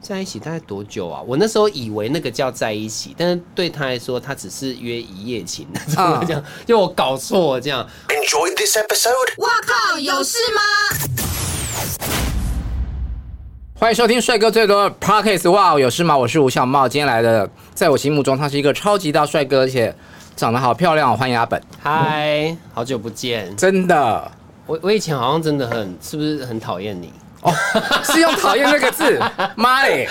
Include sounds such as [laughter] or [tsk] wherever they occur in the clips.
在一起大概多久啊？我那时候以为那个叫在一起，但是对他来说，他只是约一夜情，这样就我搞错了这样。Enjoy this episode。哇靠，有事吗？欢迎收听帅哥最多的 Podcast。哇，有事吗？我是吴小茂，今天来的，在我心目中他是一个超级大帅哥，而且长得好漂亮。欢迎阿本。嗨，好久不见。真的，我我以前好像真的很，是不是很讨厌你？哦，是用讨厌那个字，[laughs] 妈嘞，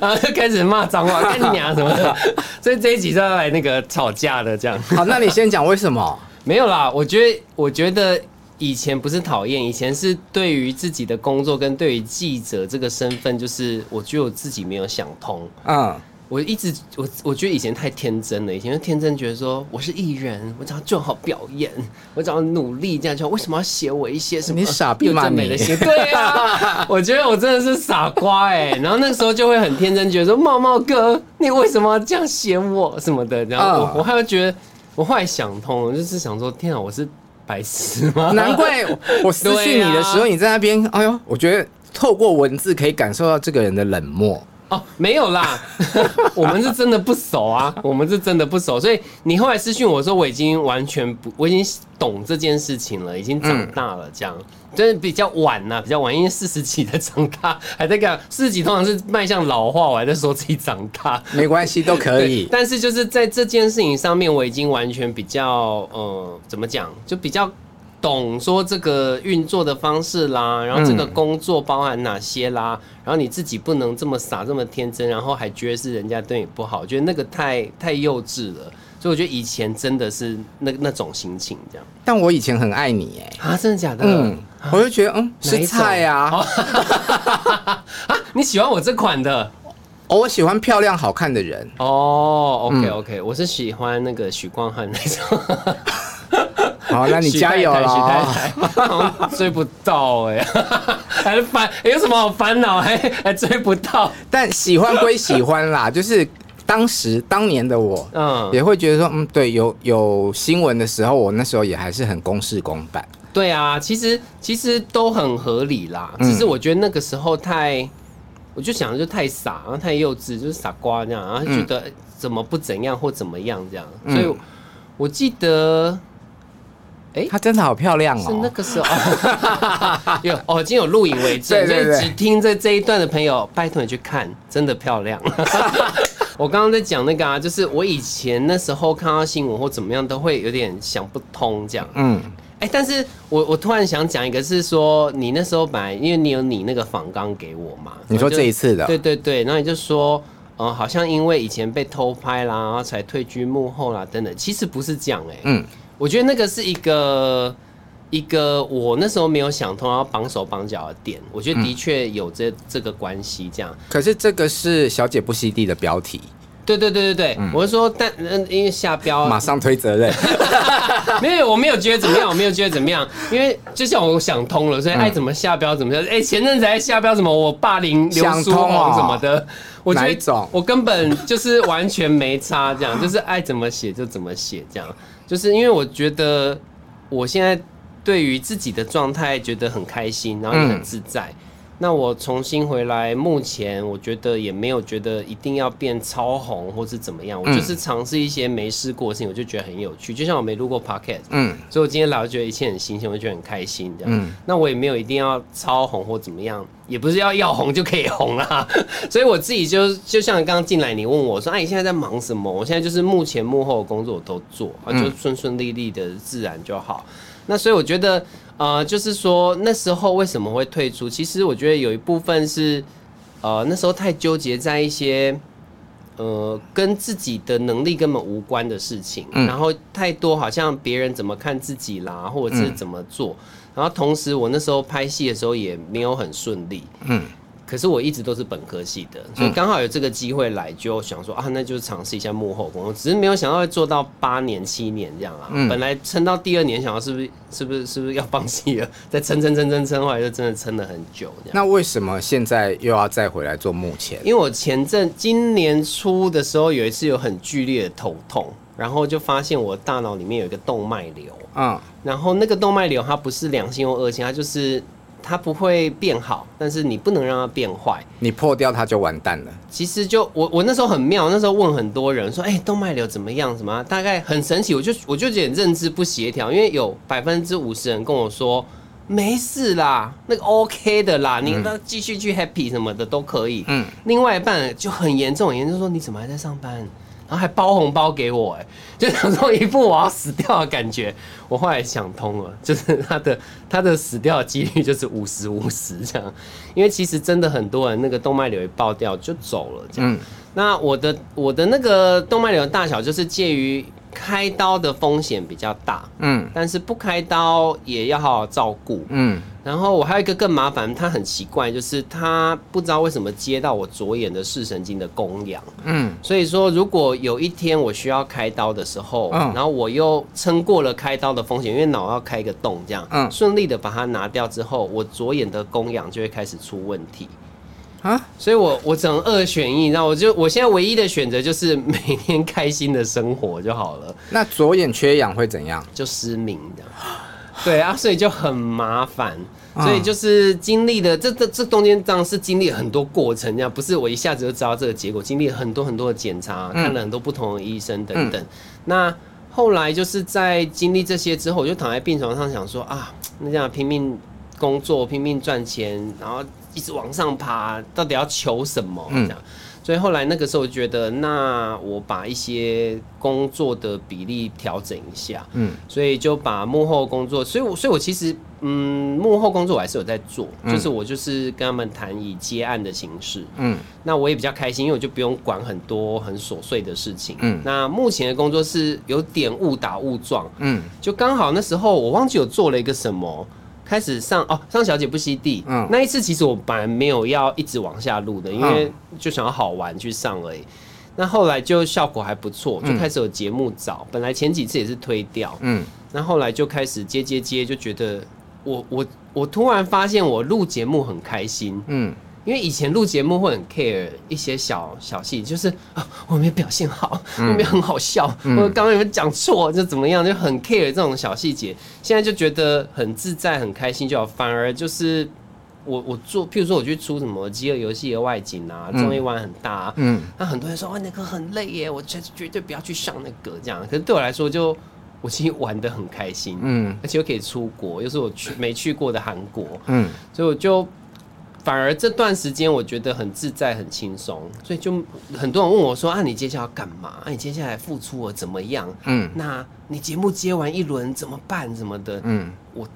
然后就开始骂脏话，[laughs] 干你娘什么的，所以这一集就要来那个吵架的这样。好，那你先讲为什么？没有啦，我觉得，我觉得以前不是讨厌，以前是对于自己的工作跟对于记者这个身份，就是我觉得我自己没有想通，嗯。我一直我我觉得以前太天真了，以前就天真觉得说我是艺人，我只要做好表演，我只要努力这样就好。为什么要写我一些什么？你傻逼吗？美的心对啊，[laughs] 我觉得我真的是傻瓜哎。然后那个时候就会很天真，觉得说茂茂哥，你为什么要这样写我什么的？然后我我还会觉得，我后来想通了，就是想说，天啊，我是白痴吗？难怪我 [laughs] 私讯你的时候，你在那边，哎呦，我觉得透过文字可以感受到这个人的冷漠。哦，没有啦，[laughs] 我们是真的不熟啊，[laughs] 我们是真的不熟，所以你后来私讯我说我已经完全不，我已经懂这件事情了，已经长大了，这样，真的比较晚呐，比较晚，因为四十几的长大，[laughs] 还在讲四十几，通常是迈向老化，我还在说自己长大，没关系，都可以。但是就是在这件事情上面，我已经完全比较，呃，怎么讲，就比较。懂说这个运作的方式啦，然后这个工作包含哪些啦，嗯、然后你自己不能这么傻这么天真，然后还觉得是人家对你不好，我觉得那个太太幼稚了。所以我觉得以前真的是那那种心情这样。但我以前很爱你哎啊，真的假的？嗯，我就觉得嗯是菜呀啊，[laughs] 啊，你喜欢我这款的？哦，我喜欢漂亮好看的人。哦，OK OK，我是喜欢那个许光汉那种。好，那你加油了。许太太 [laughs] 追不到哎、欸，[laughs] 还是烦？有什么好烦恼？还还追不到？但喜欢归喜欢啦，就是当时当年的我，嗯，也会觉得说，嗯，对，有有新闻的时候，我那时候也还是很公事公办。对啊，其实其实都很合理啦。只是我觉得那个时候太，我就想的就太傻，然后太幼稚，就是傻瓜这样，然后觉得怎么不怎样或怎么样这样。所以我记得。哎，欸、她真的好漂亮哦！是那个时候，[laughs] 有哦，已经有录影为证，所以只听这这一段的朋友，拜托你去看，真的漂亮。[laughs] 我刚刚在讲那个啊，就是我以前那时候看到新闻或怎么样，都会有点想不通这样。嗯，哎、欸，但是我我突然想讲一个，是说你那时候本来因为你有你那个仿纲给我嘛，你说这一次的，对对对，然后你就说，嗯、呃，好像因为以前被偷拍啦，然后才退居幕后啦，等等，其实不是这样哎、欸，嗯。我觉得那个是一个一个我那时候没有想通，要绑手绑脚的点。我觉得的确有这这个关系，这样。可是这个是小姐不吸地的标题。对对对对对，嗯、我是说，但嗯，因为下标，[laughs] 马上推责任。[laughs] 没有，我没有觉得怎么样，我没有觉得怎么样，因为就像我想通了，所以爱怎么下标怎么下。哎、欸，前阵子还下标什么我霸凌刘书宏什么的，哦、我觉得我根本就是完全没差，这样就是爱怎么写就怎么写，这样。就是因为我觉得我现在对于自己的状态觉得很开心，然后也很自在。嗯、那我重新回来，目前我觉得也没有觉得一定要变超红或是怎么样。我就是尝试一些没试过的事情，我就觉得很有趣。就像我没录过 podcast，嗯，所以我今天来，我觉得一切很新鲜，我就觉得很开心这样。嗯，那我也没有一定要超红或怎么样。也不是要要红就可以红啦，[laughs] 所以我自己就就像刚刚进来，你问我说：“哎、啊，你现在在忙什么？”我现在就是目前幕后的工作我都做，啊，就顺顺利利的自然就好。那所以我觉得，呃，就是说那时候为什么会退出？其实我觉得有一部分是，呃，那时候太纠结在一些，呃，跟自己的能力根本无关的事情，然后太多好像别人怎么看自己啦，或者是怎么做。然后同时，我那时候拍戏的时候也没有很顺利。嗯。可是我一直都是本科系的，所以刚好有这个机会来，就想说啊，那就尝试一下幕后工作。只是没有想到会做到八年、七年这样啊。嗯。本来撑到第二年，想要是不是是不是是不是要放弃了？再撑撑撑撑撑，后来就真的撑了很久。那为什么现在又要再回来做幕前？因为我前阵今年初的时候有一次有很剧烈的头痛，然后就发现我大脑里面有一个动脉瘤。嗯。然后那个动脉瘤它不是良性或恶性，它就是它不会变好，但是你不能让它变坏。你破掉它就完蛋了。其实就我我那时候很妙，那时候问很多人说，哎、欸，动脉瘤怎么样？什么？大概很神奇。我就我就觉得认知不协调，因为有百分之五十人跟我说没事啦，那个 OK 的啦，你那继续去 happy 什么的都可以。嗯。另外一半就很严重，很严重说你怎么还在上班？然后还包红包给我，哎，[laughs] 就想说一副我要死掉的感觉。我后来想通了，[laughs] 就是他的他的死掉的几率就是五十五十这样，因为其实真的很多人那个动脉瘤一爆掉就走了这样。嗯、那我的我的那个动脉瘤的大小就是介于。开刀的风险比较大，嗯，但是不开刀也要好好照顾，嗯。然后我还有一个更麻烦，他很奇怪，就是他不知道为什么接到我左眼的视神经的供氧，嗯。所以说，如果有一天我需要开刀的时候，嗯，然后我又撑过了开刀的风险，因为脑要开一个洞，这样，嗯，顺利的把它拿掉之后，我左眼的供氧就会开始出问题。啊，所以我我只能二选一，然后我就我现在唯一的选择就是每天开心的生活就好了。那左眼缺氧会怎样？就失明的。对啊，所以就很麻烦，所以就是经历的这这这中间这样是经历很多过程，这样不是我一下子就知道这个结果，经历了很多很多的检查，看了很多不同的医生等等。那后来就是在经历这些之后，我就躺在病床上想说啊，那这样拼命工作，拼命赚钱，然后。一直往上爬，到底要求什么？这样，嗯、所以后来那个时候觉得，那我把一些工作的比例调整一下，嗯，所以就把幕后工作，所以我，所以我其实，嗯，幕后工作我还是有在做，嗯、就是我就是跟他们谈以接案的形式，嗯，那我也比较开心，因为我就不用管很多很琐碎的事情，嗯，那目前的工作是有点误打误撞，嗯，就刚好那时候我忘记有做了一个什么。开始上哦，上小姐不吸地。嗯，那一次其实我本来没有要一直往下录的，因为就想要好玩去上而已。那后来就效果还不错，就开始有节目找。本来前几次也是推掉，嗯，那后来就开始接接接，就觉得我我我突然发现我录节目很开心，嗯。因为以前录节目会很 care 一些小小细节，就是啊，我没有表现好，我没有很好笑，嗯、我刚刚有讲错，就怎么样，就很 care 这种小细节。现在就觉得很自在、很开心就好。反而就是我我做，譬如说我去出什么饥饿游戏的外景啊，综艺玩很大、啊，嗯，那很多人说哇那个很累耶，我绝绝对不要去上那个这样。可是对我来说就，我其实玩的很开心，嗯，而且又可以出国，又是我去没去过的韩国，嗯，所以我就。反而这段时间我觉得很自在、很轻松，所以就很多人问我说：“啊，你接下来要干嘛？啊，你接下来付出我怎么样？嗯，那你节目接完一轮怎么办？什么的？嗯，我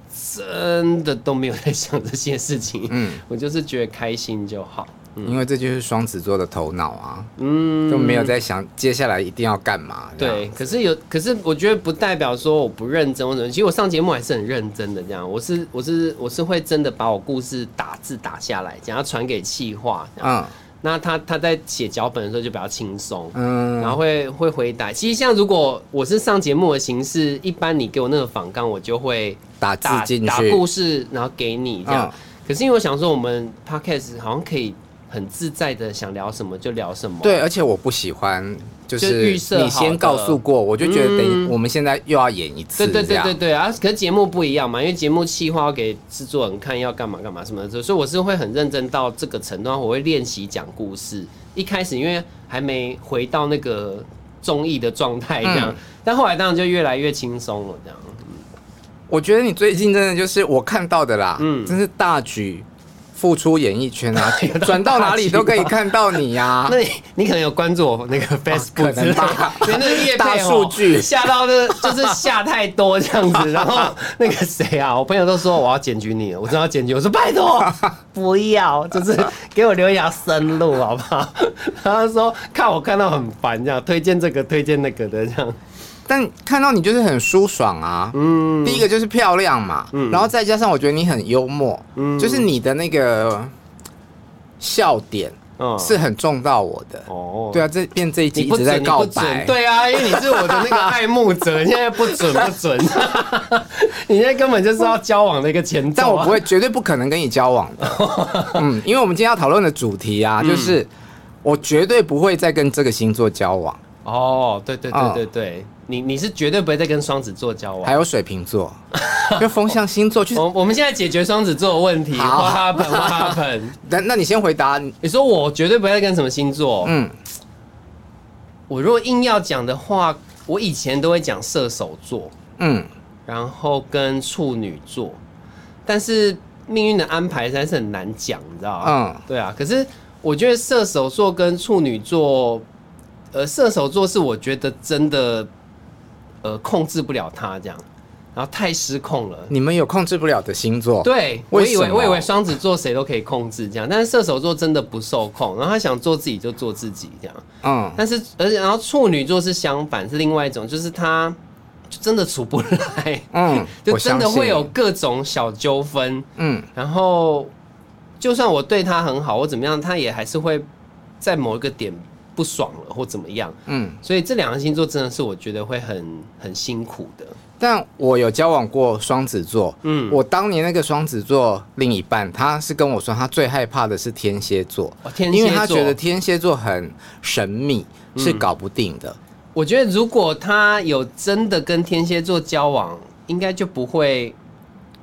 真的都没有在想这些事情。嗯，我就是觉得开心就好。”因为这就是双子座的头脑啊，嗯，就没有在想接下来一定要干嘛。对，可是有，可是我觉得不代表说我不认真或者，其实我上节目还是很认真的。这样，我是我是我是会真的把我故事打字打下来，然后传给气话。嗯，那他他在写脚本的时候就比较轻松，嗯，然后会会回答。其实像如果我是上节目的形式，一般你给我那个访纲，我就会打字进去，打故事，然后给你这样。可是因为我想说，我们 podcast 好像可以。很自在的想聊什么就聊什么。对，而且我不喜欢就是预设你先告诉过，我就觉得等于我们现在又要演一次。对对对对对啊！可是节目不一样嘛，因为节目企划要给制作人看要干嘛干嘛什么的，所以我是会很认真到这个程度，我会练习讲故事。一开始因为还没回到那个综艺的状态这样，但后来当然就越来越轻松了这样。我觉得你最近真的就是我看到的啦，嗯，真是大举。复出演艺圈啊，[laughs] 转到哪里都可以看到你呀、啊。[laughs] 那你你可能有关注我那个 [laughs] Facebook，可能吧？因为那大数据下到的就是下太多这样子，然后那个谁啊，我朋友都说我要检举你了，我真的要检举，我说拜托不要，就是给我留一条生路好不好？然后他说看我看到很烦这样，推荐这个推荐那个的这样。但看到你就是很舒爽啊，嗯，第一个就是漂亮嘛，嗯，然后再加上我觉得你很幽默，嗯，就是你的那个笑点，嗯，是很重到我的，哦，对啊，这变这一集一直在告白，对啊，因为你是我的那个爱慕者，你现在不准不准，[laughs] 你现在根本就是要交往的一个前兆，但我不会，绝对不可能跟你交往的，[laughs] 嗯，因为我们今天要讨论的主题啊，就是我绝对不会再跟这个星座交往，哦，对对对对对。你你是绝对不会再跟双子座交往，还有水瓶座，[laughs] 就风象星座。我我们现在解决双子座的问题。花盆花盆，[laughs] 那那你先回答。你说我绝对不会再跟什么星座？嗯，我如果硬要讲的话，我以前都会讲射手座，嗯，然后跟处女座，但是命运的安排实在是很难讲，你知道吗？嗯，对啊。可是我觉得射手座跟处女座，呃，射手座是我觉得真的。呃，控制不了他这样，然后太失控了。你们有控制不了的星座？对，我以为我以为双子座谁都可以控制这样，但是射手座真的不受控，然后他想做自己就做自己这样。嗯，但是而且然后处女座是相反，是另外一种，就是他就真的处不来，嗯，[laughs] 就真的会有各种小纠纷，嗯，然后就算我对他很好我怎么样，他也还是会在某一个点。不爽了或怎么样？嗯，所以这两个星座真的是我觉得会很很辛苦的。但我有交往过双子座，嗯，我当年那个双子座另一半，他是跟我说他最害怕的是天蝎座，哦，天蝎座，因为他觉得天蝎座很神秘，是搞不定的。嗯，我觉得如果他有真的跟天蝎座交往，应该就不会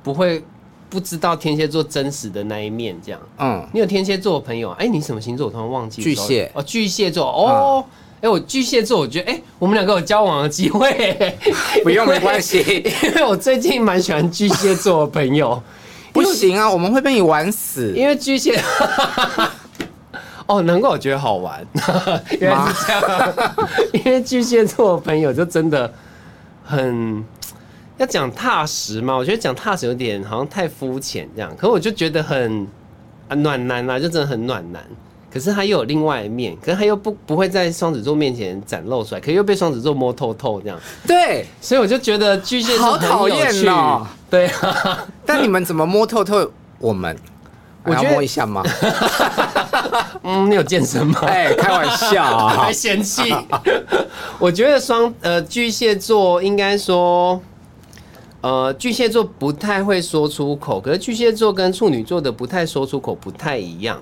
不会。不知道天蝎座真实的那一面，这样。嗯，你有天蝎座的朋友？哎、欸，你什么星座？我突然忘记。巨蟹。哦，巨蟹座。哦，哎、我巨蟹座，我觉得，哎、欸，我们两个有交往的机会。[laughs] 不用，没关系，[laughs] 因为我最近蛮喜欢巨蟹座的朋友。[laughs] 不行啊，我们会被你玩死。因为巨蟹。哦，难怪我觉得好玩。原来是这样。因为巨蟹座的朋友就真的很。要讲踏实嘛？我觉得讲踏实有点好像太肤浅这样，可是我就觉得很啊暖男啊，就真的很暖男。可是他又有另外一面，可是他又不不会在双子座面前展露出来，可是又被双子座摸透透这样。对，所以我就觉得巨蟹。好讨厌哦。对啊，但你们怎么摸透透我们？我要摸一下吗？[laughs] 嗯，你有健身吗？哎、欸，开玩笑啊，还嫌弃。[laughs] 我觉得双呃巨蟹座应该说。呃，巨蟹座不太会说出口，可是巨蟹座跟处女座的不太说出口不太一样。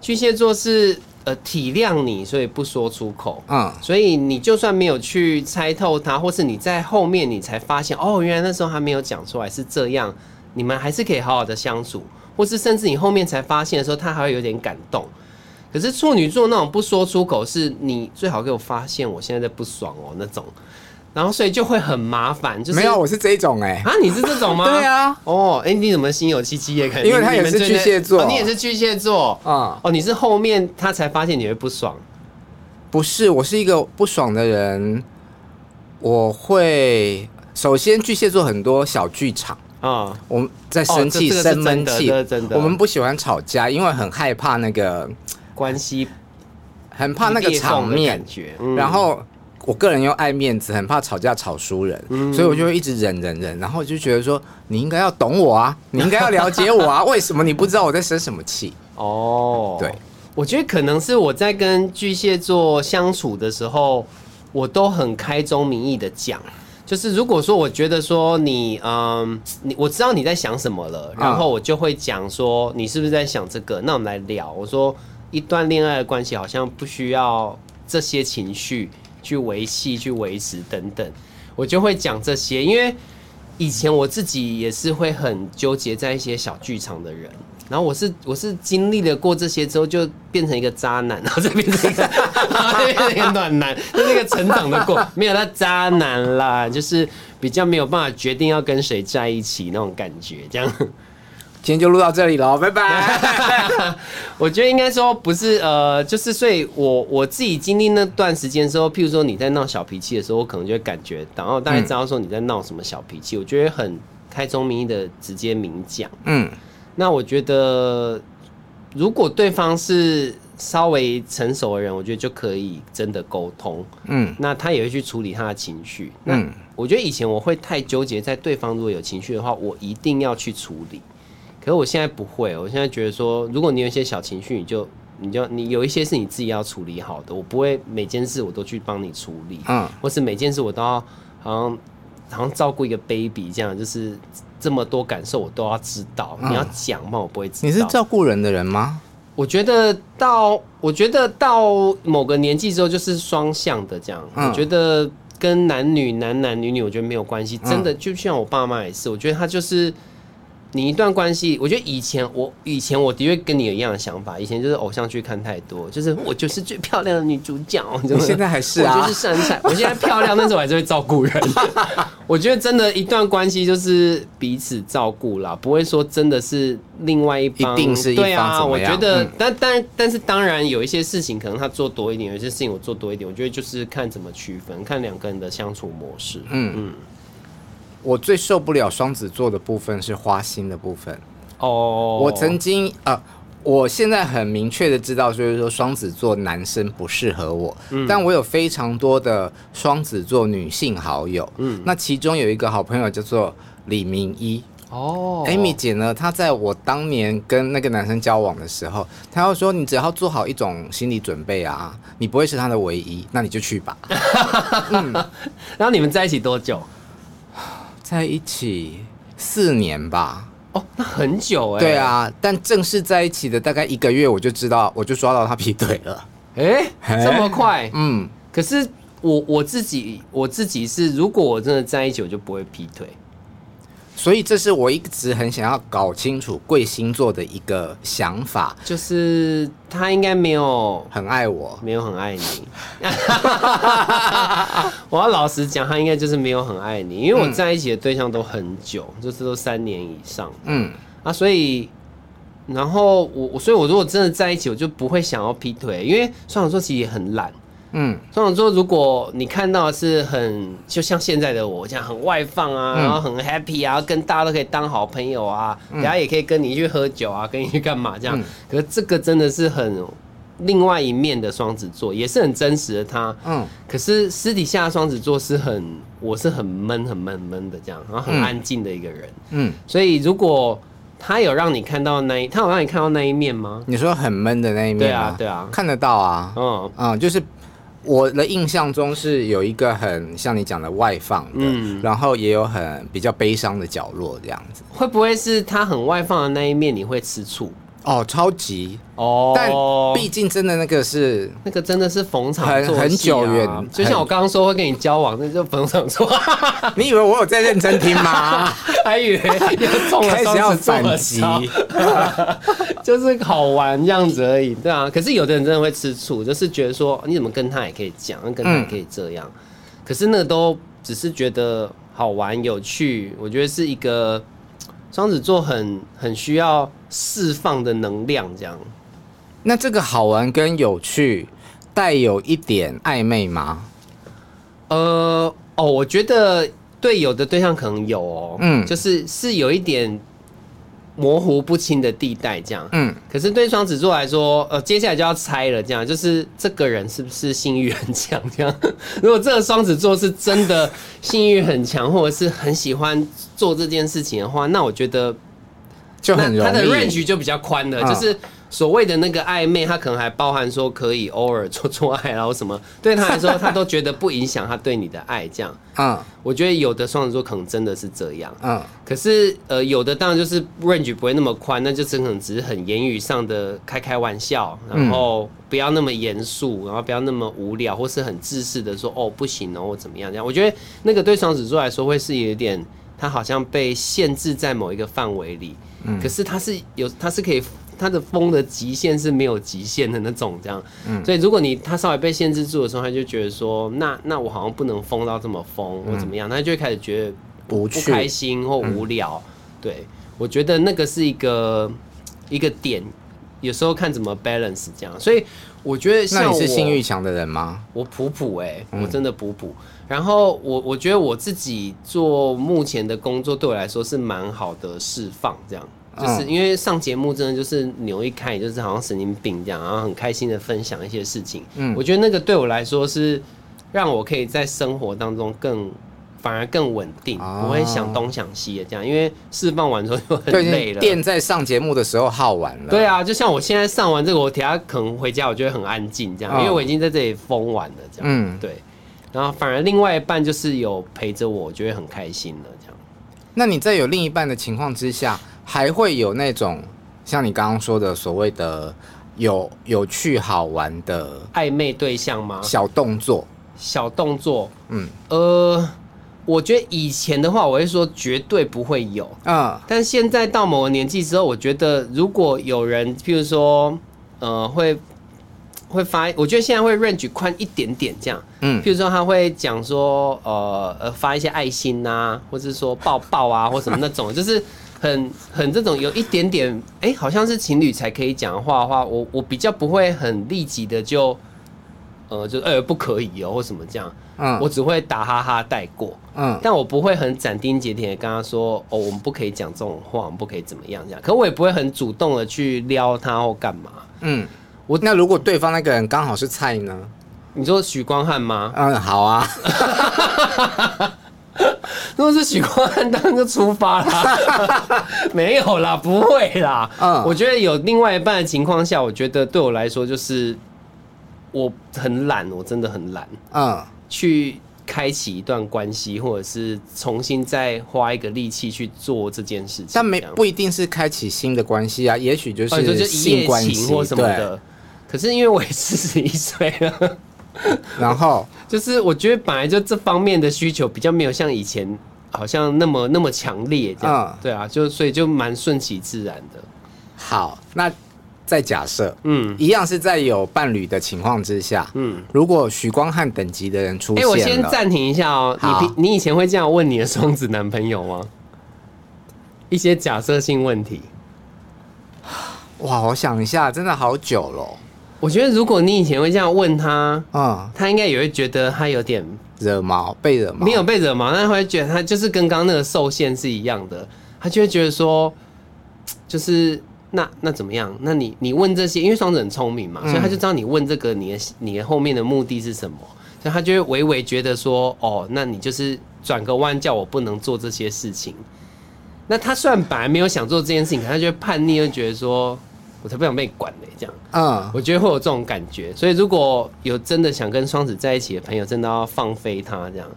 巨蟹座是呃体谅你，所以不说出口，嗯，所以你就算没有去猜透他，或是你在后面你才发现，哦，原来那时候还没有讲出来是这样，你们还是可以好好的相处，或是甚至你后面才发现的时候，他还会有点感动。可是处女座那种不说出口，是你最好给我发现我现在在不爽哦那种。然后所以就会很麻烦，就是没有，我是这一种哎、欸、啊，你是这种吗？[laughs] 对啊，哦，哎，你怎么心有戚戚也可以？因为他也是巨蟹座，哦，你也是巨蟹座。啊，哦，你是后面他才发现你会不爽，不是，我是一个不爽的人，我会首先巨蟹座很多小剧场。啊，我们在生气、生闷气，真的，我们不喜欢吵架，因为很害怕那个关系，很怕那个场面。感觉，然后。我个人又爱面子，很怕吵架吵输人，嗯、所以我就会一直忍忍忍，然后就觉得说你应该要懂我啊，你应该要了解我啊，[laughs] 为什么你不知道我在生什么气？哦，对，我觉得可能是我在跟巨蟹座相处的时候，我都很开宗明义的讲，就是如果说我觉得说你，嗯，你我知道你在想什么了，然后我就会讲说你是不是在想这个？那我们来聊。我说一段恋爱的关系好像不需要这些情绪。去维系、去维持等等，我就会讲这些。因为以前我自己也是会很纠结在一些小剧场的人，然后我是我是经历了过这些之后，就变成一个渣男，然后再变成一个，[laughs] 变成一个暖男，就那个成长的过，没有那渣男啦，就是比较没有办法决定要跟谁在一起那种感觉，这样。今天就录到这里了，拜拜。[laughs] 我觉得应该说不是，呃，就是所以我我自己经历那段时间的时候，譬如说你在闹小脾气的时候，我可能就会感觉到，然后大家知道说你在闹什么小脾气，嗯、我觉得很开宗明义的直接明讲。嗯，那我觉得如果对方是稍微成熟的人，我觉得就可以真的沟通。嗯，那他也会去处理他的情绪。嗯，那我觉得以前我会太纠结在对方如果有情绪的话，我一定要去处理。可是我现在不会，我现在觉得说，如果你有一些小情绪，你就你就你有一些是你自己要处理好的，我不会每件事我都去帮你处理，嗯，或是每件事我都要好像好像照顾一个 baby 这样，就是这么多感受我都要知道，嗯、你要讲嘛，我不会知道。你是照顾人的人吗？我觉得到我觉得到某个年纪之后就是双向的这样，嗯、我觉得跟男女男男女女我觉得没有关系，真的就像我爸妈也是，我觉得他就是。你一段关系，我觉得以前我以前我的确跟你有一样的想法，以前就是偶像剧看太多，就是我就是最漂亮的女主角。你现在还是啊？我就是身材，我现在漂亮，但是我还是会照顾人。我觉得真的，一段关系就是彼此照顾啦，不会说真的是另外一方一定是一方？对啊，我觉得，嗯、但但但是当然有一些事情可能他做多一点，有一些事情我做多一点，我觉得就是看怎么区分，看两个人的相处模式。嗯嗯。嗯我最受不了双子座的部分是花心的部分哦。Oh. 我曾经啊、呃，我现在很明确的知道，就是说双子座男生不适合我。嗯。但我有非常多的双子座女性好友。嗯。那其中有一个好朋友叫做李明一。哦。Amy 姐呢，她在我当年跟那个男生交往的时候，她要说：“你只要做好一种心理准备啊，你不会是他的唯一，那你就去吧。”嗯。[laughs] 然后你们在一起多久？在一起四年吧，哦，那很久哎。对啊，但正式在一起的大概一个月，我就知道，我就抓到他劈腿了。哎，这么快？嗯。可是我我自己我自己是，如果我真的在一起，我就不会劈腿。所以这是我一直很想要搞清楚贵星座的一个想法，就是他应该没有很爱我，没有很爱你。[laughs] 我要老实讲，他应该就是没有很爱你，因为我在一起的对象都很久，嗯、就是都三年以上。嗯啊，所以然后我所以我如果真的在一起，我就不会想要劈腿，因为双子座其实也很懒。嗯，双子座，如果你看到的是很就像现在的我这样很外放啊，嗯、然后很 happy 啊，跟大家都可以当好朋友啊，大家、嗯、也可以跟你去喝酒啊，跟你去干嘛这样。嗯、可是这个真的是很另外一面的双子座，也是很真实的他。嗯。可是私底下双子座是很，我是很闷、很闷、闷的这样，然后很安静的一个人。嗯。所以如果他有让你看到那一，他有让你看到那一面吗？你说很闷的那一面？对啊，对啊，看得到啊。嗯嗯，就是。我的印象中是有一个很像你讲的外放的，嗯，然后也有很比较悲伤的角落这样子。会不会是他很外放的那一面你会吃醋？哦，超级哦，但毕竟真的那个是那个真的是逢场作戏啊，很很久远，就像我刚刚说会跟你交往，那就逢场作。[laughs] 你以为我有在认真听吗？[laughs] 还以为要中了双子座击，[laughs] 就是好玩这样子而已，对啊。可是有的人真的会吃醋，就是觉得说你怎么跟他也可以讲，跟他也可以这样，嗯、可是那个都只是觉得好玩有趣，我觉得是一个。双子座很很需要释放的能量，这样。那这个好玩跟有趣，带有一点暧昧吗？呃，哦，我觉得对有的对象可能有哦，嗯，就是是有一点。模糊不清的地带，这样。嗯。可是对双子座来说，呃，接下来就要猜了，这样就是这个人是不是性欲很强？这样。[laughs] 如果这个双子座是真的性欲很强，或者是很喜欢做这件事情的话，那我觉得就很容易。他的 range 就比较宽了，哦、就是。所谓的那个暧昧，他可能还包含说可以偶尔做做爱，然后什么，[laughs] 对他来说，他都觉得不影响他对你的爱，这样。嗯，我觉得有的双子座可能真的是这样。嗯，可是呃，有的当然就是 range 不会那么宽，那就真可能只是很言语上的开开玩笑，然后不要那么严肃，然后不要那么无聊，或是很自私的说哦不行哦或怎么样这样。我觉得那个对双子座来说会是有点，他好像被限制在某一个范围里。嗯，可是他是有，他是可以。他的疯的极限是没有极限的那种，这样，嗯，所以如果你他稍微被限制住的时候，他就觉得说，那那我好像不能疯到这么疯或怎么样，他就会开始觉得不不开心或无聊，对，我觉得那个是一个一个点，有时候看怎么 balance 这样。所以我觉得像我，那你是性欲强的人吗？我普普哎，我真的普普。嗯、然后我我觉得我自己做目前的工作对我来说是蛮好的释放，这样。就是因为上节目真的就是扭一开，就是好像神经病这样，然后很开心的分享一些事情。嗯，我觉得那个对我来说是让我可以在生活当中更反而更稳定，不会想东想西的这样。因为释放完之后就很累了。电在上节目的时候耗完了。对啊，就像我现在上完这个，我等下可能回家，我就会很安静这样，因为我已经在这里疯完了这样。嗯，对。然后反而另外一半就是有陪着我，我觉得很开心了这样。那你在有另一半的情况之下，还会有那种像你刚刚说的所谓的有有趣好玩的暧昧对象吗？小动作，小动作，嗯，呃，我觉得以前的话，我会说绝对不会有，嗯，但现在到某个年纪之后，我觉得如果有人，譬如说，呃，会会发，我觉得现在会 range 宽一点点这样，嗯，譬如说他会讲说，呃呃，发一些爱心啊，或者是说抱抱啊，或什么那种，就是。很很这种有一点点哎、欸，好像是情侣才可以讲的话的话，我我比较不会很立即的就呃就呃不可以哦或什么这样，嗯，我只会打哈哈带过，嗯，但我不会很斩钉截铁的跟他说哦，我们不可以讲这种话，我们不可以怎么样这样，可我也不会很主动的去撩他或干嘛，嗯，我那如果对方那个人刚好是菜呢？你说许光汉吗？嗯，好啊。[laughs] 如果是许光汉，当然就出发啦。[laughs] 没有啦，不会啦。嗯，我觉得有另外一半的情况下，我觉得对我来说就是我很懒，我真的很懒。嗯，去开启一段关系，或者是重新再花一个力气去做这件事情。但没不一定是开启新的关系啊，也许就是性关系或什么的。可是因为我也四十一岁了。[laughs] 然后就是，我觉得本来就这方面的需求比较没有像以前好像那么那么强烈这样，对啊，就所以就蛮顺其自然的。好，那再假设，嗯，一样是在有伴侣的情况之下，嗯，如果许光汉等级的人出现，哎，我先暂停一下哦。你你以前会这样问你的双子男朋友吗？一些假设性问题。哇，我想一下，真的好久了。我觉得如果你以前会这样问他，嗯，他应该也会觉得他有点惹毛，被惹毛。没有被惹毛，但他会觉得他就是跟刚刚那个受限是一样的，他就会觉得说，就是那那怎么样？那你你问这些，因为双子很聪明嘛，所以他就知道你问这个，你的你的后面的目的是什么，所以他就会微微觉得说，哦，那你就是转个弯叫我不能做这些事情。那他虽然本来没有想做这件事情，可他就会叛逆，就觉得说。我才不想被管呢，这样，嗯，我觉得会有这种感觉，所以如果有真的想跟双子在一起的朋友，真的要放飞他这样。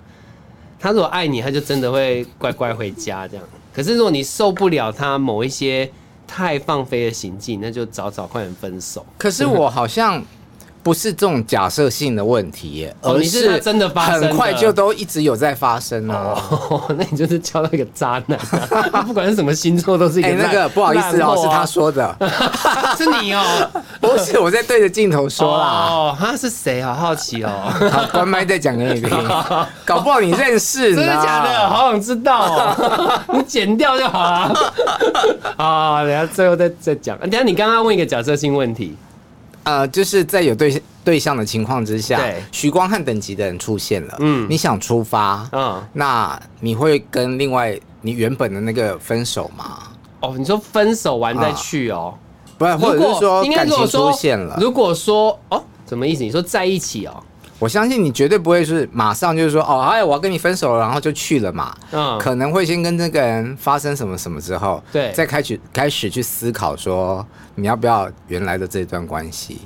他如果爱你，他就真的会乖乖回家这样。可是如果你受不了他某一些太放飞的行径，那就早早快点分手。可是我好像。不是这种假设性的问题耶，而是真的发生，很快就都一直有在发生哦。[laughs] 那你就是交到一个渣男，[laughs] 不管是什么星座都是一个。那个不好意思哦，是他说的，[laughs] 是你哦，不是我在对着镜头说啦。哦，他是谁？好好奇哦。好，关麦再讲给你听，搞不好你认识呢。真的假的？好想知道哦。你剪掉就好了。啊，等下最后再再讲。等下你刚刚问一个假设性问题。呃，就是在有对对象的情况之下，徐光汉等级的人出现了，嗯，你想出发，嗯，那你会跟另外你原本的那个分手吗？哦，你说分手完再去哦，不是，或者是说感情出现了？如果说哦，什么意思？你说在一起哦？我相信你绝对不会是马上就是说哦，哎，我要跟你分手了，然后就去了嘛，嗯，可能会先跟这个人发生什么什么之后，对，再开始开始去思考说。你要不要原来的这段关系？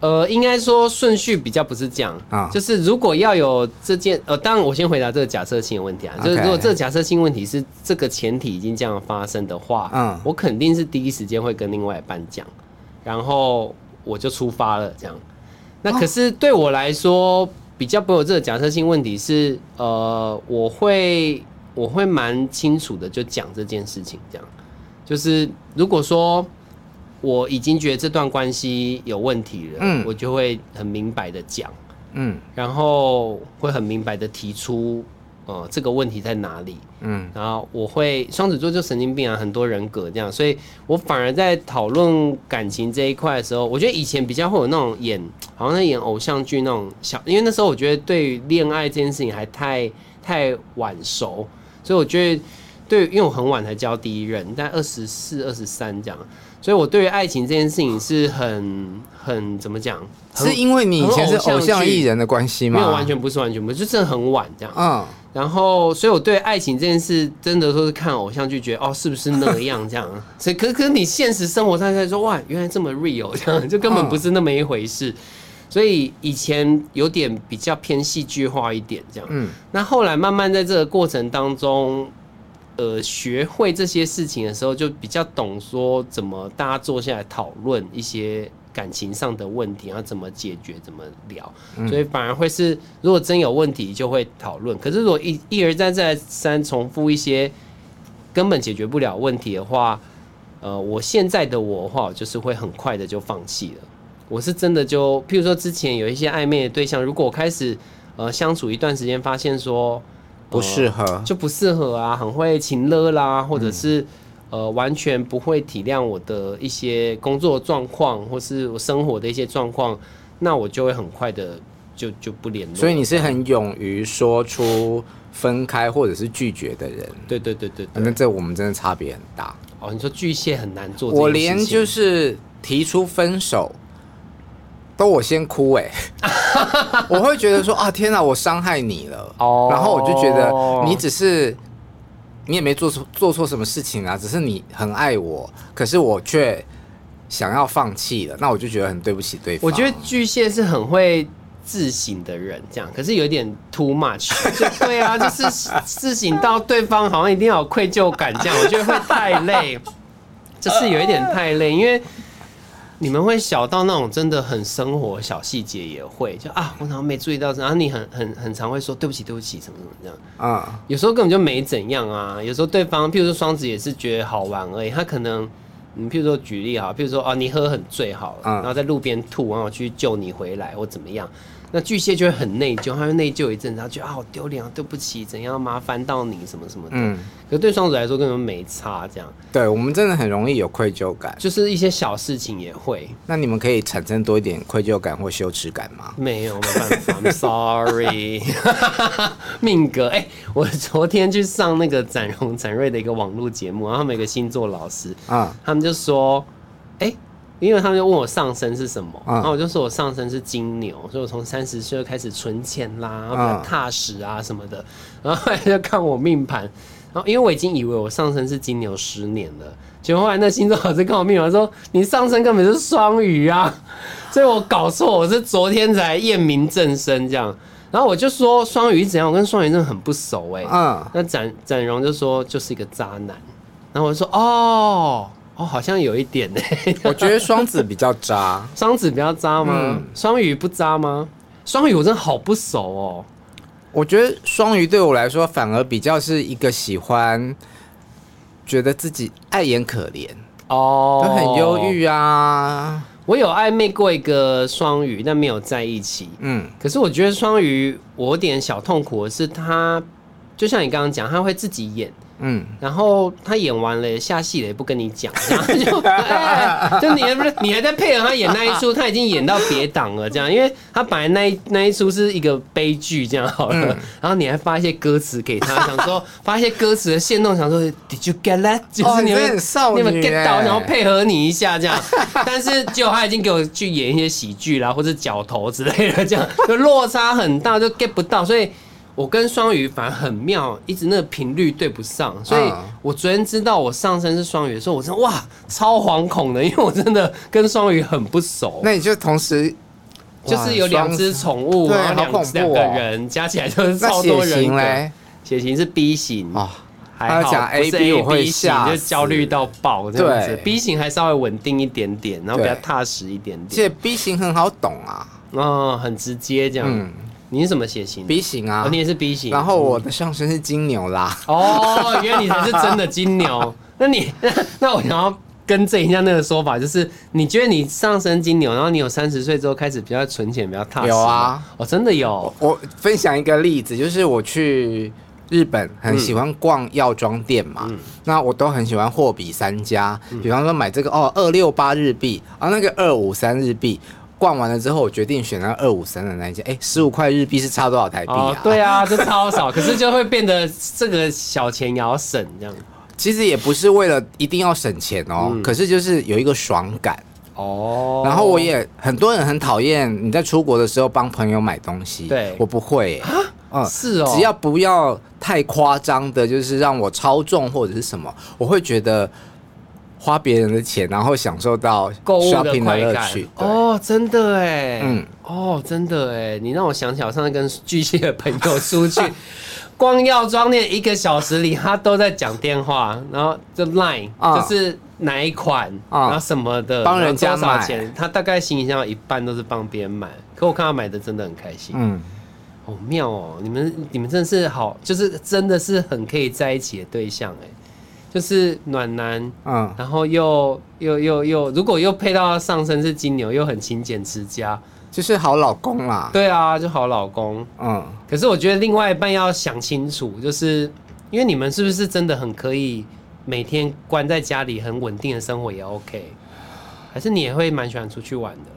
呃，应该说顺序比较不是这样啊，就是如果要有这件，呃，当然我先回答这个假设性的问题啊，就是如果这个假设性问题是这个前提已经这样发生的话，嗯，我肯定是第一时间会跟另外一半讲，然后我就出发了这样。那可是对我来说比较不有这个假设性问题是，呃，我会我会蛮清楚的就讲这件事情，这样。就是如果说。我已经觉得这段关系有问题了，嗯，我就会很明白的讲，嗯，然后会很明白的提出呃，这个问题在哪里？嗯，然后我会双子座就神经病啊，很多人格这样，所以我反而在讨论感情这一块的时候，我觉得以前比较会有那种演，好像在演偶像剧那种小，因为那时候我觉得对于恋爱这件事情还太太晚熟，所以我觉得对，因为我很晚才交第一任，但二十四、二十三这样。所以，我对于爱情这件事情是很很怎么讲？是因为你以前是偶像艺人的关系吗？没有，完全不是，完全不是，就真的很晚这样。嗯。然后，所以我对爱情这件事，真的说是看偶像剧，觉得哦，是不是那样这样？[laughs] 所以，可可你现实生活上在说，哇，原来这么 real，这样 [laughs] 就根本不是那么一回事。所以以前有点比较偏戏剧化一点这样。嗯。那后来慢慢在这个过程当中。呃，学会这些事情的时候，就比较懂说怎么大家坐下来讨论一些感情上的问题，要怎么解决，怎么聊。所以反而会是，如果真有问题就会讨论。可是如果一一而再再三重复一些根本解决不了问题的话，呃，我现在的我的话，就是会很快的就放弃了。我是真的就，譬如说之前有一些暧昧的对象，如果我开始呃相处一段时间，发现说。不适合、呃、就不适合啊，很会情勒啦，或者是、嗯、呃完全不会体谅我的一些工作状况，或是我生活的一些状况，那我就会很快的就就不联络。所以你是很勇于说出分开或者是拒绝的人。对对对对，那这我们真的差别很大。哦，你说巨蟹很难做，我连就是提出分手。都我先哭哎、欸，[laughs] 我会觉得说啊天哪，我伤害你了，oh. 然后我就觉得你只是你也没做错做错什么事情啊，只是你很爱我，可是我却想要放弃了，那我就觉得很对不起对方。我觉得巨蟹是很会自省的人，这样可是有点 too much，[laughs] 就对啊，就是自省到对方好像一定要有愧疚感，这样我觉得会太累，就是有一点太累，因为。你们会小到那种真的很生活小细节也会就啊，我好像没注意到，然后你很很很常会说对不起对不起什么什么这样啊，有时候根本就没怎样啊，有时候对方譬如说双子也是觉得好玩而已，他可能你譬如说举例哈，譬如说啊你喝很醉好了，然后在路边吐，然后我去救你回来或怎么样。那巨蟹就会很内疚，他会内疚一阵子，他觉得啊好丢脸啊，对不起，怎样麻烦到你什么什么的。嗯，可是对双子来说根本没差，这样。对我们真的很容易有愧疚感，就是一些小事情也会。那你们可以产生多一点愧疚感或羞耻感吗？没有，没办法，I'm sorry。[laughs] [laughs] 命格，哎、欸，我昨天去上那个展荣展瑞的一个网络节目，然后他们有个星座老师啊，他们就说，哎、欸。因为他们就问我上身是什么，然后我就说我上身是金牛，所以我从三十岁就开始存钱啦，踏实啊什么的。然后后来就看我命盘，然后因为我已经以为我上身是金牛十年了，结果后来那星座老师看我命盘说，你上身根本是双鱼啊，[laughs] 所以我搞错，我是昨天才验明正身这样。然后我就说双鱼怎样，我跟双鱼真的很不熟哎、那展展荣就说就是一个渣男，然后我就说哦。哦，好像有一点呢。[laughs] 我觉得双子比较渣，双子比较渣吗？双、嗯、鱼不渣吗？双鱼我真的好不熟哦。我觉得双鱼对我来说反而比较是一个喜欢，觉得自己爱眼可怜哦，都很忧郁啊。我有暧昧过一个双鱼，但没有在一起。嗯，可是我觉得双鱼我有点小痛苦的是，他就像你刚刚讲，他会自己演。嗯，然后他演完了下戏了也不跟你讲，然后就哎，就你还不是你还在配合他演那一出，他已经演到别档了这样，因为他本来那一那一出是一个悲剧这样好了，嗯、然后你还发一些歌词给他，想说发一些歌词的线动，想说 Did you get that？就是你们、哦、你，你们 get 到，然后配合你一下这样，但是结果他已经给我去演一些喜剧啦，或者角头之类的这样，就落差很大，就 get 不到，所以。我跟双鱼反而很妙，一直那个频率对不上，所以我昨天知道我上身是双鱼的时候，我说哇，超惶恐的，因为我真的跟双鱼很不熟。那你就同时就是有两只宠物，然后两两个人加起来就是超多人。嘞？血型是 B 型哦，还好不是 A B 型，就焦虑到爆这样子。B 型还稍微稳定一点点，然后比较踏实一点点。而且 B 型很好懂啊，嗯，很直接这样。你是什么血型？B 型啊，哦，你也是 B 型。然后我的上身是金牛啦。哦，原来你才是真的金牛。[laughs] 那你 [laughs] 那，我想要更正一下那个说法，就是你觉得你上升金牛，然后你有三十岁之后开始比较存钱，比较踏实。有啊，哦，真的有。我分享一个例子，就是我去日本很喜欢逛药妆店嘛，嗯、那我都很喜欢货比三家，嗯、比方说买这个哦，二六八日币，啊那个二五三日币。逛完了之后，我决定选那二五三的那一件。哎，十五块日币是差多少台币啊？哦，对啊，就超少，可是就会变得这个小钱也要省这样。其实也不是为了一定要省钱哦，嗯、可是就是有一个爽感哦。然后我也很多人很讨厌你在出国的时候帮朋友买东西，对，我不会啊，嗯，是哦，只要不要太夸张的，就是让我超重或者是什么，我会觉得。花别人的钱，然后享受到购物的快感。对。哦，真的哎，嗯，哦，真的哎，你让我想起我上次跟巨蟹的朋友出去，[laughs] 光药妆店一个小时里，他都在讲电话，然后就 line、哦、就是哪一款，啊、然后什么的，帮人家多少钱，他大概行李箱一半都是帮别人买，可我看他买的真的很开心，嗯，好妙哦，你们你们真的是好，就是真的是很可以在一起的对象哎。就是暖男，嗯，然后又又又又，如果又配到上身是金牛，又很勤俭持家，就是好老公啦。对啊，就好老公，嗯。可是我觉得另外一半要想清楚，就是因为你们是不是真的很可以每天关在家里很稳定的生活也 OK，还是你也会蛮喜欢出去玩的？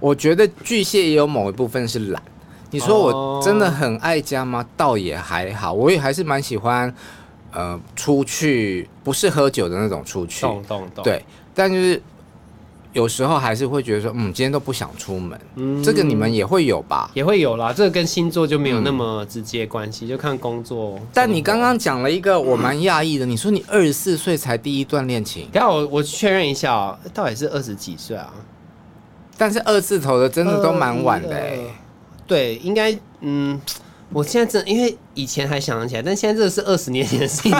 我觉得巨蟹也有某一部分是懒。你说我真的很爱家吗？倒也还好，我也还是蛮喜欢。呃，出去不是喝酒的那种出去，懂懂懂。对，但就是有时候还是会觉得说，嗯，今天都不想出门。嗯，这个你们也会有吧？也会有啦。这个跟星座就没有那么直接关系，嗯、就看工作。但你刚刚讲了一个我蛮讶异的，嗯、你说你二十四岁才第一段恋情，等下我我确认一下啊，到底是二十几岁啊？但是二字头的真的都蛮晚的哎、欸。对，应该嗯。我现在真因为以前还想得起来，但现在这个是二十年前的事情，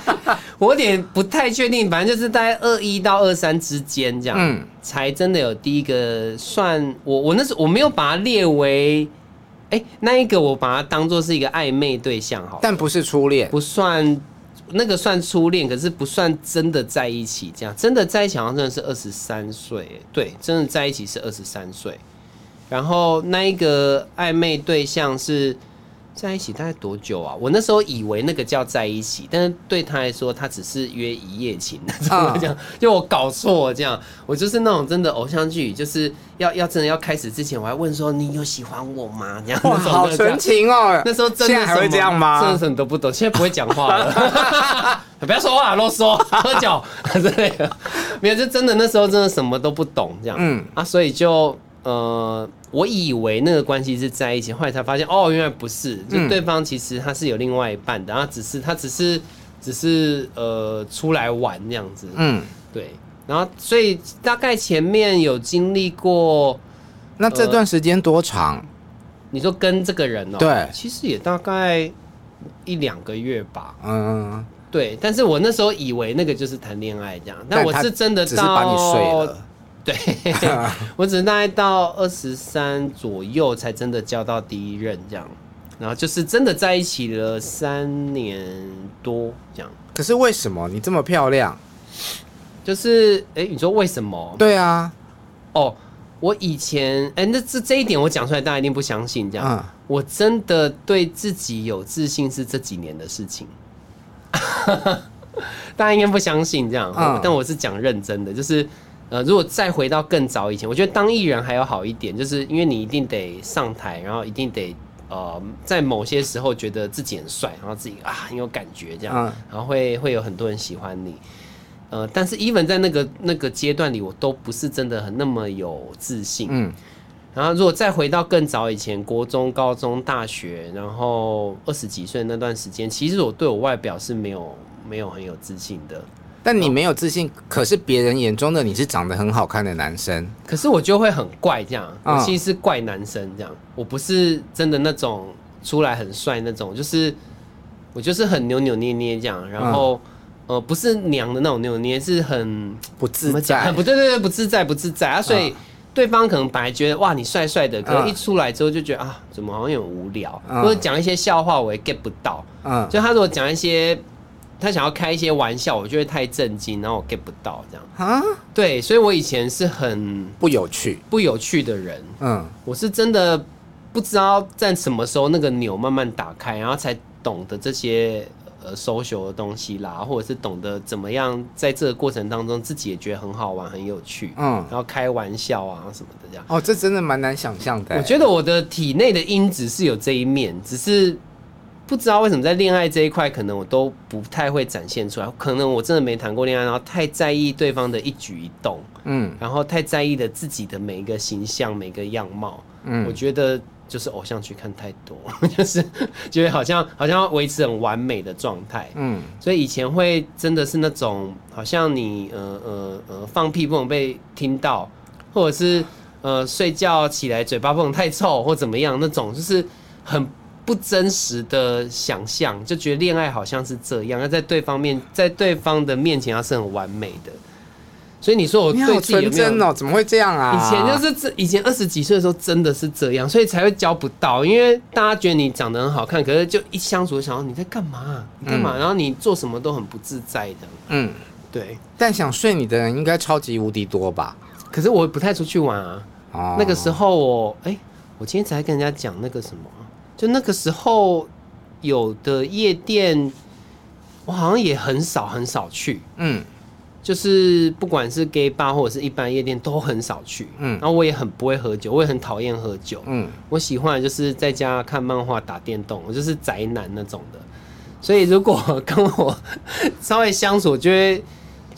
[laughs] 我有点不太确定。反正就是大概二一到二三之间这样，嗯，才真的有第一个算我我那时候我没有把它列为，哎、欸，那一个我把它当做是一个暧昧对象好，但不是初恋，不算那个算初恋，可是不算真的在一起这样，真的在一起好像真的是二十三岁，对，真的在一起是二十三岁，然后那一个暧昧对象是。在一起大概多久啊？我那时候以为那个叫在一起，但是对他来说，他只是约一夜情那种这样，就我搞错了这样。我就是那种真的偶像剧，就是要要真的要开始之前，我还问说你有喜欢我吗？这样，好纯情哦。那时候真的还会这样吗？真的什么都不懂，现在不会讲话了。[laughs] 不要说话啰嗦，喝酒之类的，没有，就真的那时候真的什么都不懂这样。嗯啊，所以就呃。我以为那个关系是在一起，后来才发现哦，原来不是，就对方其实他是有另外一半的，然后只是他只是只是呃出来玩这样子，嗯，对，然后所以大概前面有经历过，那这段时间多长？呃，你说跟这个人哦，对，其实也大概一两个月吧，嗯，对，但是我那时候以为那个就是谈恋爱这样，但我是真的到。对，[laughs] 我只是大概到二十三左右才真的交到第一任这样，然后就是真的在一起了三年多这样。可是为什么你这么漂亮？就是哎，你说为什么？对啊，哦，我以前哎，那这这一点我讲出来，大家一定不相信这样。嗯，我真的对自己有自信是这几年的事情，[laughs] 大家应该不相信这样。嗯，但我是讲认真的，就是。呃，如果再回到更早以前，我觉得当艺人还有好一点，就是因为你一定得上台，然后一定得呃，在某些时候觉得自己很帅，然后自己啊很有感觉这样，然后会会有很多人喜欢你。呃，但是 even 在那个那个阶段里，我都不是真的很那么有自信。嗯。然后如果再回到更早以前，国中、高中、大学，然后二十几岁那段时间，其实我对我外表是没有没有很有自信的。但你没有自信，哦、可是别人眼中的你是长得很好看的男生，可是我就会很怪这样，我其实是怪男生这样，我不是真的那种出来很帅那种，就是我就是很扭扭捏捏这样，然后、嗯、呃不是娘的那种扭扭捏捏，是很不自在，很不对对对，不自在不自在啊，所以对方可能本来觉得哇你帅帅的，可是一出来之后就觉得啊怎么好像有点无聊，嗯、或者讲一些笑话我也 get 不到，嗯，就他如果讲一些。他想要开一些玩笑，我就会太震惊，然后我 get 不到这样啊。对，所以我以前是很不有趣、不有趣的人。嗯，我是真的不知道在什么时候那个钮慢慢打开，然后才懂得这些呃 social 的东西啦，或者是懂得怎么样在这个过程当中自己也觉得很好玩、很有趣，嗯，然后开玩笑啊什么的这样。哦，这真的蛮难想象的。我觉得我的体内的因子是有这一面，只是。不知道为什么在恋爱这一块，可能我都不太会展现出来。可能我真的没谈过恋爱，然后太在意对方的一举一动，嗯，然后太在意的自己的每一个形象、每个样貌，嗯，我觉得就是偶像剧看太多，[laughs] 就是觉得好像好像要维持很完美的状态，嗯，所以以前会真的是那种好像你呃呃呃放屁不能被听到，或者是呃睡觉起来嘴巴不能太臭或怎么样那种，就是很。不真实的想象，就觉得恋爱好像是这样，要在对方面，在对方的面前要是很完美的。所以你说我对自己有没有？真哦？怎么会这样啊？以前就是这，以前二十几岁的时候真的是这样，所以才会交不到，因为大家觉得你长得很好看，可是就一相处就想到你在干嘛？你干嘛？然后你做什么都很不自在的。嗯，对。但想睡你的人应该超级无敌多吧？可是我不太出去玩啊。哦。那个时候我，哎，我今天才跟人家讲那个什么。就那个时候，有的夜店，我好像也很少很少去。嗯，就是不管是 gay bar 或者是一般夜店，都很少去。嗯，然后我也很不会喝酒，我也很讨厌喝酒。嗯，我喜欢的就是在家看漫画、打电动，我就是宅男那种的。所以如果跟我 [laughs] 稍微相处，就会。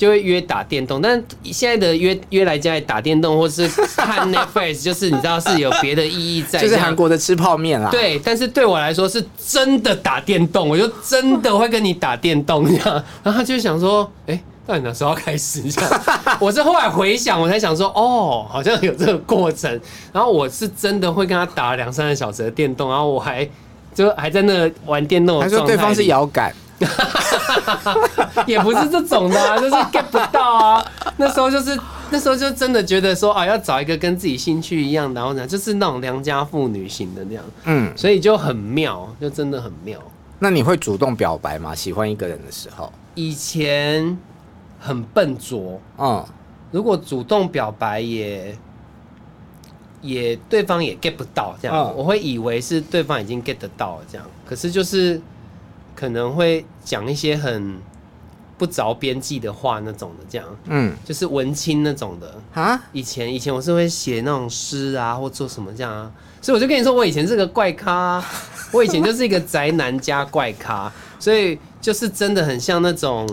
就会约打电动，但现在的约约来家里打电动，或是看 [laughs] Netflix，就是你知道是有别的意义在，就是韩国的吃泡面啦。对，但是对我来说是真的打电动，我就真的会跟你打电动这样。[laughs] 然后他就想说，哎、欸，到底哪时候要开始？这样，[laughs] 我是后来回想，我才想说，哦，好像有这个过程。然后我是真的会跟他打两三个小时的电动，然后我还就还在那玩电动，还说对方是摇杆。[laughs] 也不是这种的啊，[laughs] 就是 get 不到啊。那时候就是那时候就真的觉得说啊，要找一个跟自己兴趣一样，然后呢，就是那种良家妇女型的那样。嗯，所以就很妙，就真的很妙。那你会主动表白吗？喜欢一个人的时候？以前很笨拙。嗯，如果主动表白也也对方也 get 不到这样，嗯，我会以为是对方已经 get 得到了这样，可是就是。可能会讲一些很不着边际的话，那种的，这样，嗯，就是文青那种的。啊。以前以前我是会写那种诗啊，或做什么这样啊，所以我就跟你说，我以前是个怪咖啊，[laughs] 我以前就是一个宅男加怪咖，所以就是真的很像那种，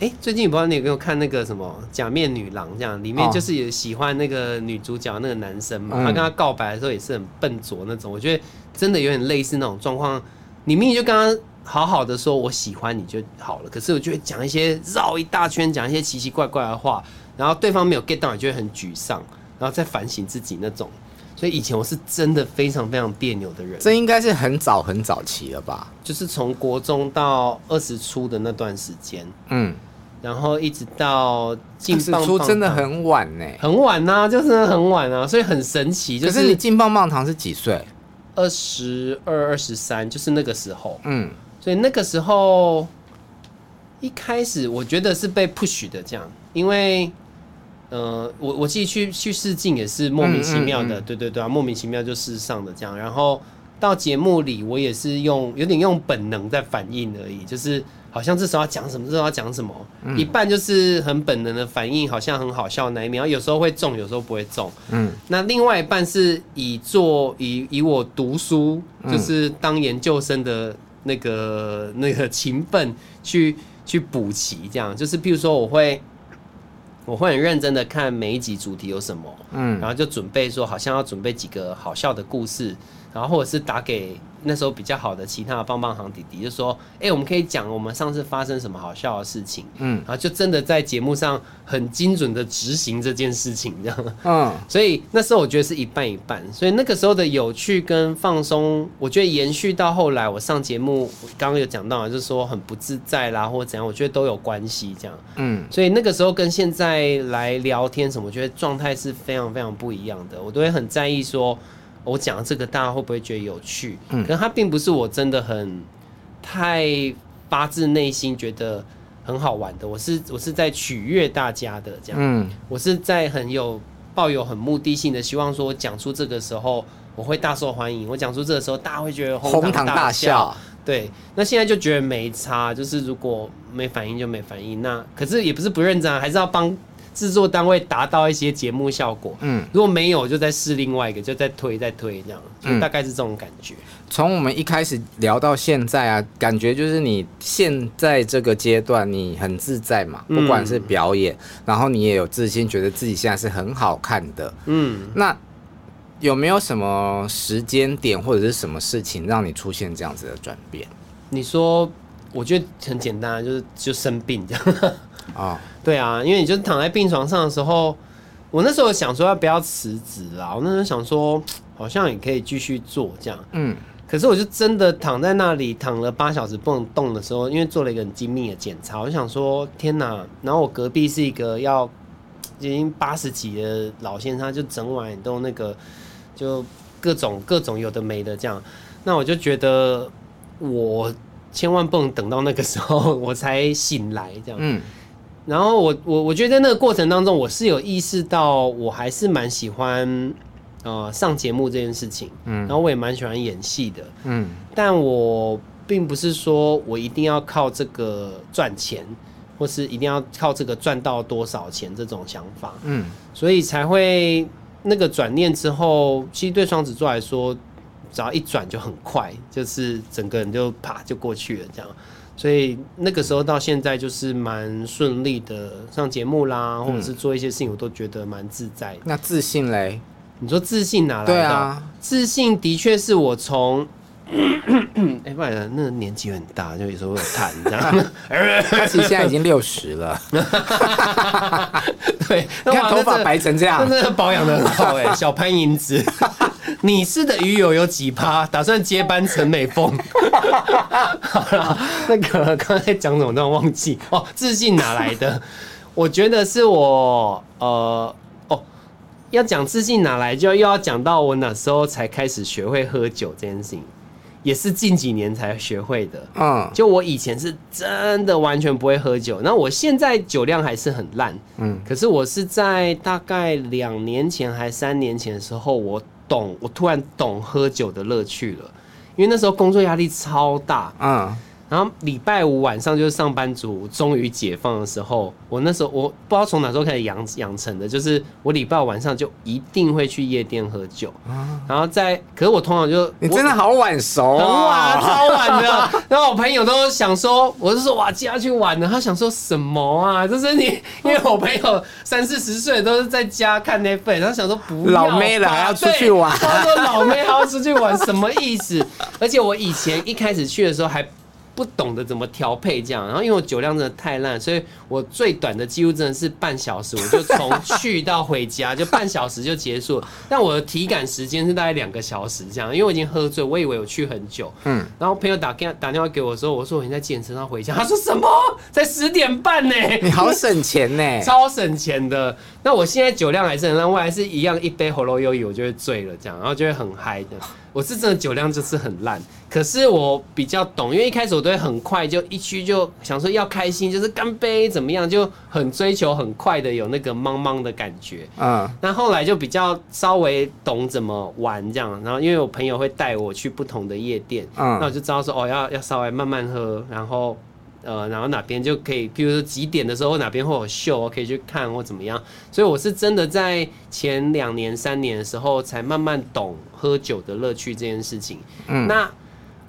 哎，最近不知道你有没有看那个什么《假面女郎》这样，里面就是有喜欢那个女主角那个男生嘛，他跟他告白的时候也是很笨拙那种，我觉得真的有点类似那种状况，你明明就刚刚。好好的说，我喜欢你就好了。可是我就会讲一些绕一大圈，讲一些奇奇怪怪的话，然后对方没有 get 到，你就会很沮丧，然后再反省自己那种。所以以前我是真的非常非常别扭的人。这应该是很早很早期了吧？就是从国中到二十出的那段时间，嗯，然后一直到进棒棒堂，真的很晚呢，很晚呐、啊，就是很晚啊，所以很神奇。就是、可是你进棒棒糖是几岁？二十二、二十三，就是那个时候，嗯。所以那个时候，一开始我觉得是被 push 的这样，因为，呃，我我自己去去试镜也是莫名其妙的，对对对啊，莫名其妙就试上的这样，然后到节目里我也是用有点用本能在反应而已，就是。好像这时候要讲什么，这时候要讲什么，嗯，一半就是很本能的反应，好像很好笑那一面，然后有时候会中，有时候不会中。嗯，那另外一半是以做以以我读书，就是当研究生的那个那个勤奋去去补齐，这样。就是，譬如说我会 [laughs] 我会很认真的看每一集主题有什么，嗯，然后就准备说，好像要准备几个好笑的故事，然后或者是打给。那时候比较好的其他的棒棒糖弟弟就说：“哎、欸，我们可以讲我们上次发生什么好笑的事情。”嗯，然后就真的在节目上很精准的执行这件事情，这样。嗯，[laughs] 所以那时候我觉得是一半一半。所以那个时候的有趣跟放松，我觉得延续到后来我上节目，刚刚有讲到，就是说很不自在啦，或者怎样，我觉得都有关系。这样，嗯，所以那个时候跟现在来聊天什么，我觉得状态是非常非常不一样的。我都会很在意说。我讲这个，大家会不会觉得有趣？嗯，可是它并不是我真的很太发自内心觉得很好玩的。我是我是在取悦大家的，这样。嗯，我是在很有抱有很目的性的，希望说我讲出这个时候我会大受欢迎。我讲出这个时候，大家会觉得哄堂大笑。对，那现在就觉得没差，就是如果没反应就没反应，那可是也不是不认真，还是要帮。制作单位达到一些节目效果，嗯，如果没有，就再试另外一个，就再推再推这样，就大概是这种感觉。从、嗯、我们一开始聊到现在啊，感觉就是你现在这个阶段你很自在嘛，不管是表演，嗯、然后你也有自信，觉得自己现在是很好看的，嗯。那有没有什么时间点或者是什么事情让你出现这样子的转变？你说，我觉得很简单，就是就生病这样啊。哦对啊，因为你就躺在病床上的时候，我那时候想说要不要辞职啦。我那时候想说，[tsk] 好像也可以继续做这样。嗯。可是我就真的躺在那里躺了八小时不能动的时候，因为做了一个很精密的检查，我就想说天哪！然后我隔壁是一个要 [tsk] 已经八十几的老先生，他就整晚都那个就各种各种有的没的这样。那我就觉得我千万不能等到那个时候 [laughs] 我才醒来这样。嗯。然后我我我觉得在那个过程当中，我是有意识到我还是蛮喜欢呃上节目这件事情，嗯，然后我也蛮喜欢演戏的，嗯，但我并不是说我一定要靠这个赚钱，或是一定要靠这个赚到多少钱这种想法，嗯，所以才会那个转念之后，其实对双子座来说，只要一转就很快，就是整个人就啪就过去了这样。所以那个时候到现在就是蛮顺利的上节目啦，或者是做一些事情，我都觉得蛮自在的。那自信嘞？你说自信哪来的？对啊，自信的确是我从 [coughs] 哎，不然那个年纪很大，就有时候会有痰，这样。[laughs] 他其实现在已经六十了。[laughs] 对，你看头发白成这样，真的保养的很好哎，小潘迎紫。[laughs] 你是的鱼友有几趴？打算接班陈美凤？[laughs] 好了，那个刚才讲什么都忘记哦。自信哪来的？我觉得是我呃哦，要讲自信哪来，就又要讲到我哪时候才开始学会喝酒这件事情，也是近几年才学会的。嗯，就我以前是真的完全不会喝酒，那我现在酒量还是很烂。嗯，可是我是在大概两年前还三年前的时候，我。懂，我突然懂喝酒的乐趣了，因为那时候工作压力超大，嗯。然后礼拜五晚上就是上班族终于解放的时候，我那时候我不知道从哪时候开始养养成的，就是我礼拜五晚上就一定会去夜店喝酒，然后在，可是我通常就你真的好晚熟啊，很晚，超晚的。然后我朋友都想说，我是说哇，接下去玩了，他想说什么啊？就是你，因为我朋友三四十岁都是在家看 Netflix，然后想说不要老妹了还要出去玩，他说老妹还要出去玩什么意思？而且我以前一开始去的时候还。不懂得怎么调配这样，然后因为我酒量真的太烂，所以我最短的记录真的是半小时，我就从去到回家 [laughs] 就半小时就结束。但我的体感时间是大概两个小时这样，因为我已经喝醉，我以为我去很久。嗯，然后朋友打电打电话给我说，我说我已经在健身，上回家。他说什么？才十点半呢？你好省钱呢，[laughs] 超省钱的。那我现在酒量还是很烂，我还是一样一杯喉咙优饮我就会醉了这样，然后就会很嗨的。我是真的酒量就是很烂，可是我比较懂，因为一开始我都会很快就一去就想说要开心，就是干杯怎么样，就很追求很快的有那个茫茫的感觉。嗯，那后来就比较稍微懂怎么玩这样，然后因为我朋友会带我去不同的夜店，嗯，那我就知道说哦要要稍微慢慢喝，然后。呃，然后哪边就可以，譬如说几点的时候哪边会有秀，可以去看或怎么样。所以我是真的在前两年、三年的时候，才慢慢懂喝酒的乐趣这件事情。嗯，那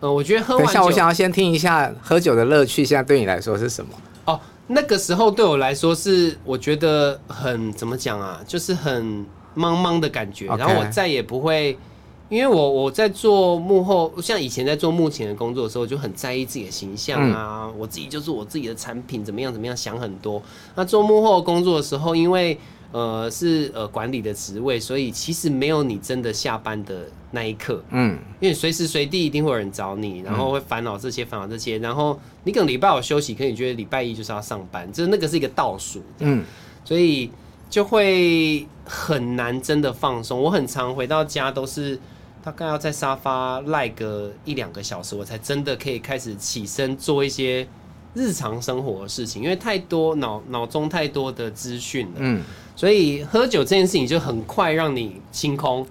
呃，我觉得喝完酒，等一下，我想要先听一下喝酒的乐趣，现在对你来说是什么？哦，那个时候对我来说是我觉得很怎么讲啊，就是很茫茫的感觉，Okay. 然后我再也不会。因为我我在做幕后，像以前在做幕前的工作的时候，就很在意自己的形象啊。嗯、我自己就是我自己的产品怎么样怎么样，想很多。那做幕后工作的时候，因为呃是呃管理的职位，所以其实没有你真的下班的那一刻。嗯，因为随时随地一定会有人找你，然后会烦恼这些烦恼这些，然后你可能礼拜五休息，可你觉得礼拜一就是要上班，就是那个是一个倒数。嗯，所以就会很难真的放松。我很常回到家都是。大概要在沙发赖个一两个小时，我才真的可以开始起身做一些日常生活的事情，因为太多脑脑中太多的资讯了。嗯，所以喝酒这件事情就很快让你清空，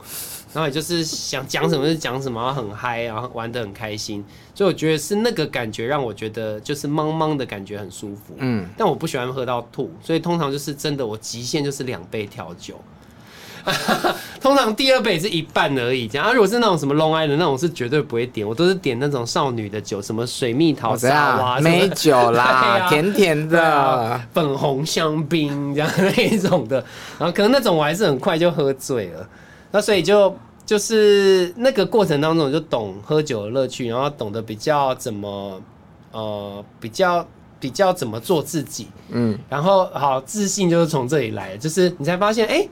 然后也就是想讲什么就讲什么，然后很嗨，然后玩得很开心。所以我觉得是那个感觉让我觉得就是茫茫的感觉很舒服。嗯，但我不喜欢喝到吐，所以通常就是真的我极限就是两杯调酒。[laughs] 通常第二杯是一半而已，这样。啊、如果是那种什么 Long Island 的那种，是绝对不会点，我都是点那种少女的酒，什么水蜜桃美酒啦，[laughs] 啊、甜甜的、啊、粉红香槟这样那一种的。然后可能那种我还是很快就喝醉了。那所以就就是那个过程当中，我就懂喝酒的乐趣，然后懂得比较怎么呃比较比较怎么做自己。嗯，然后好自信就是从这里来，就是你才发现哎。欸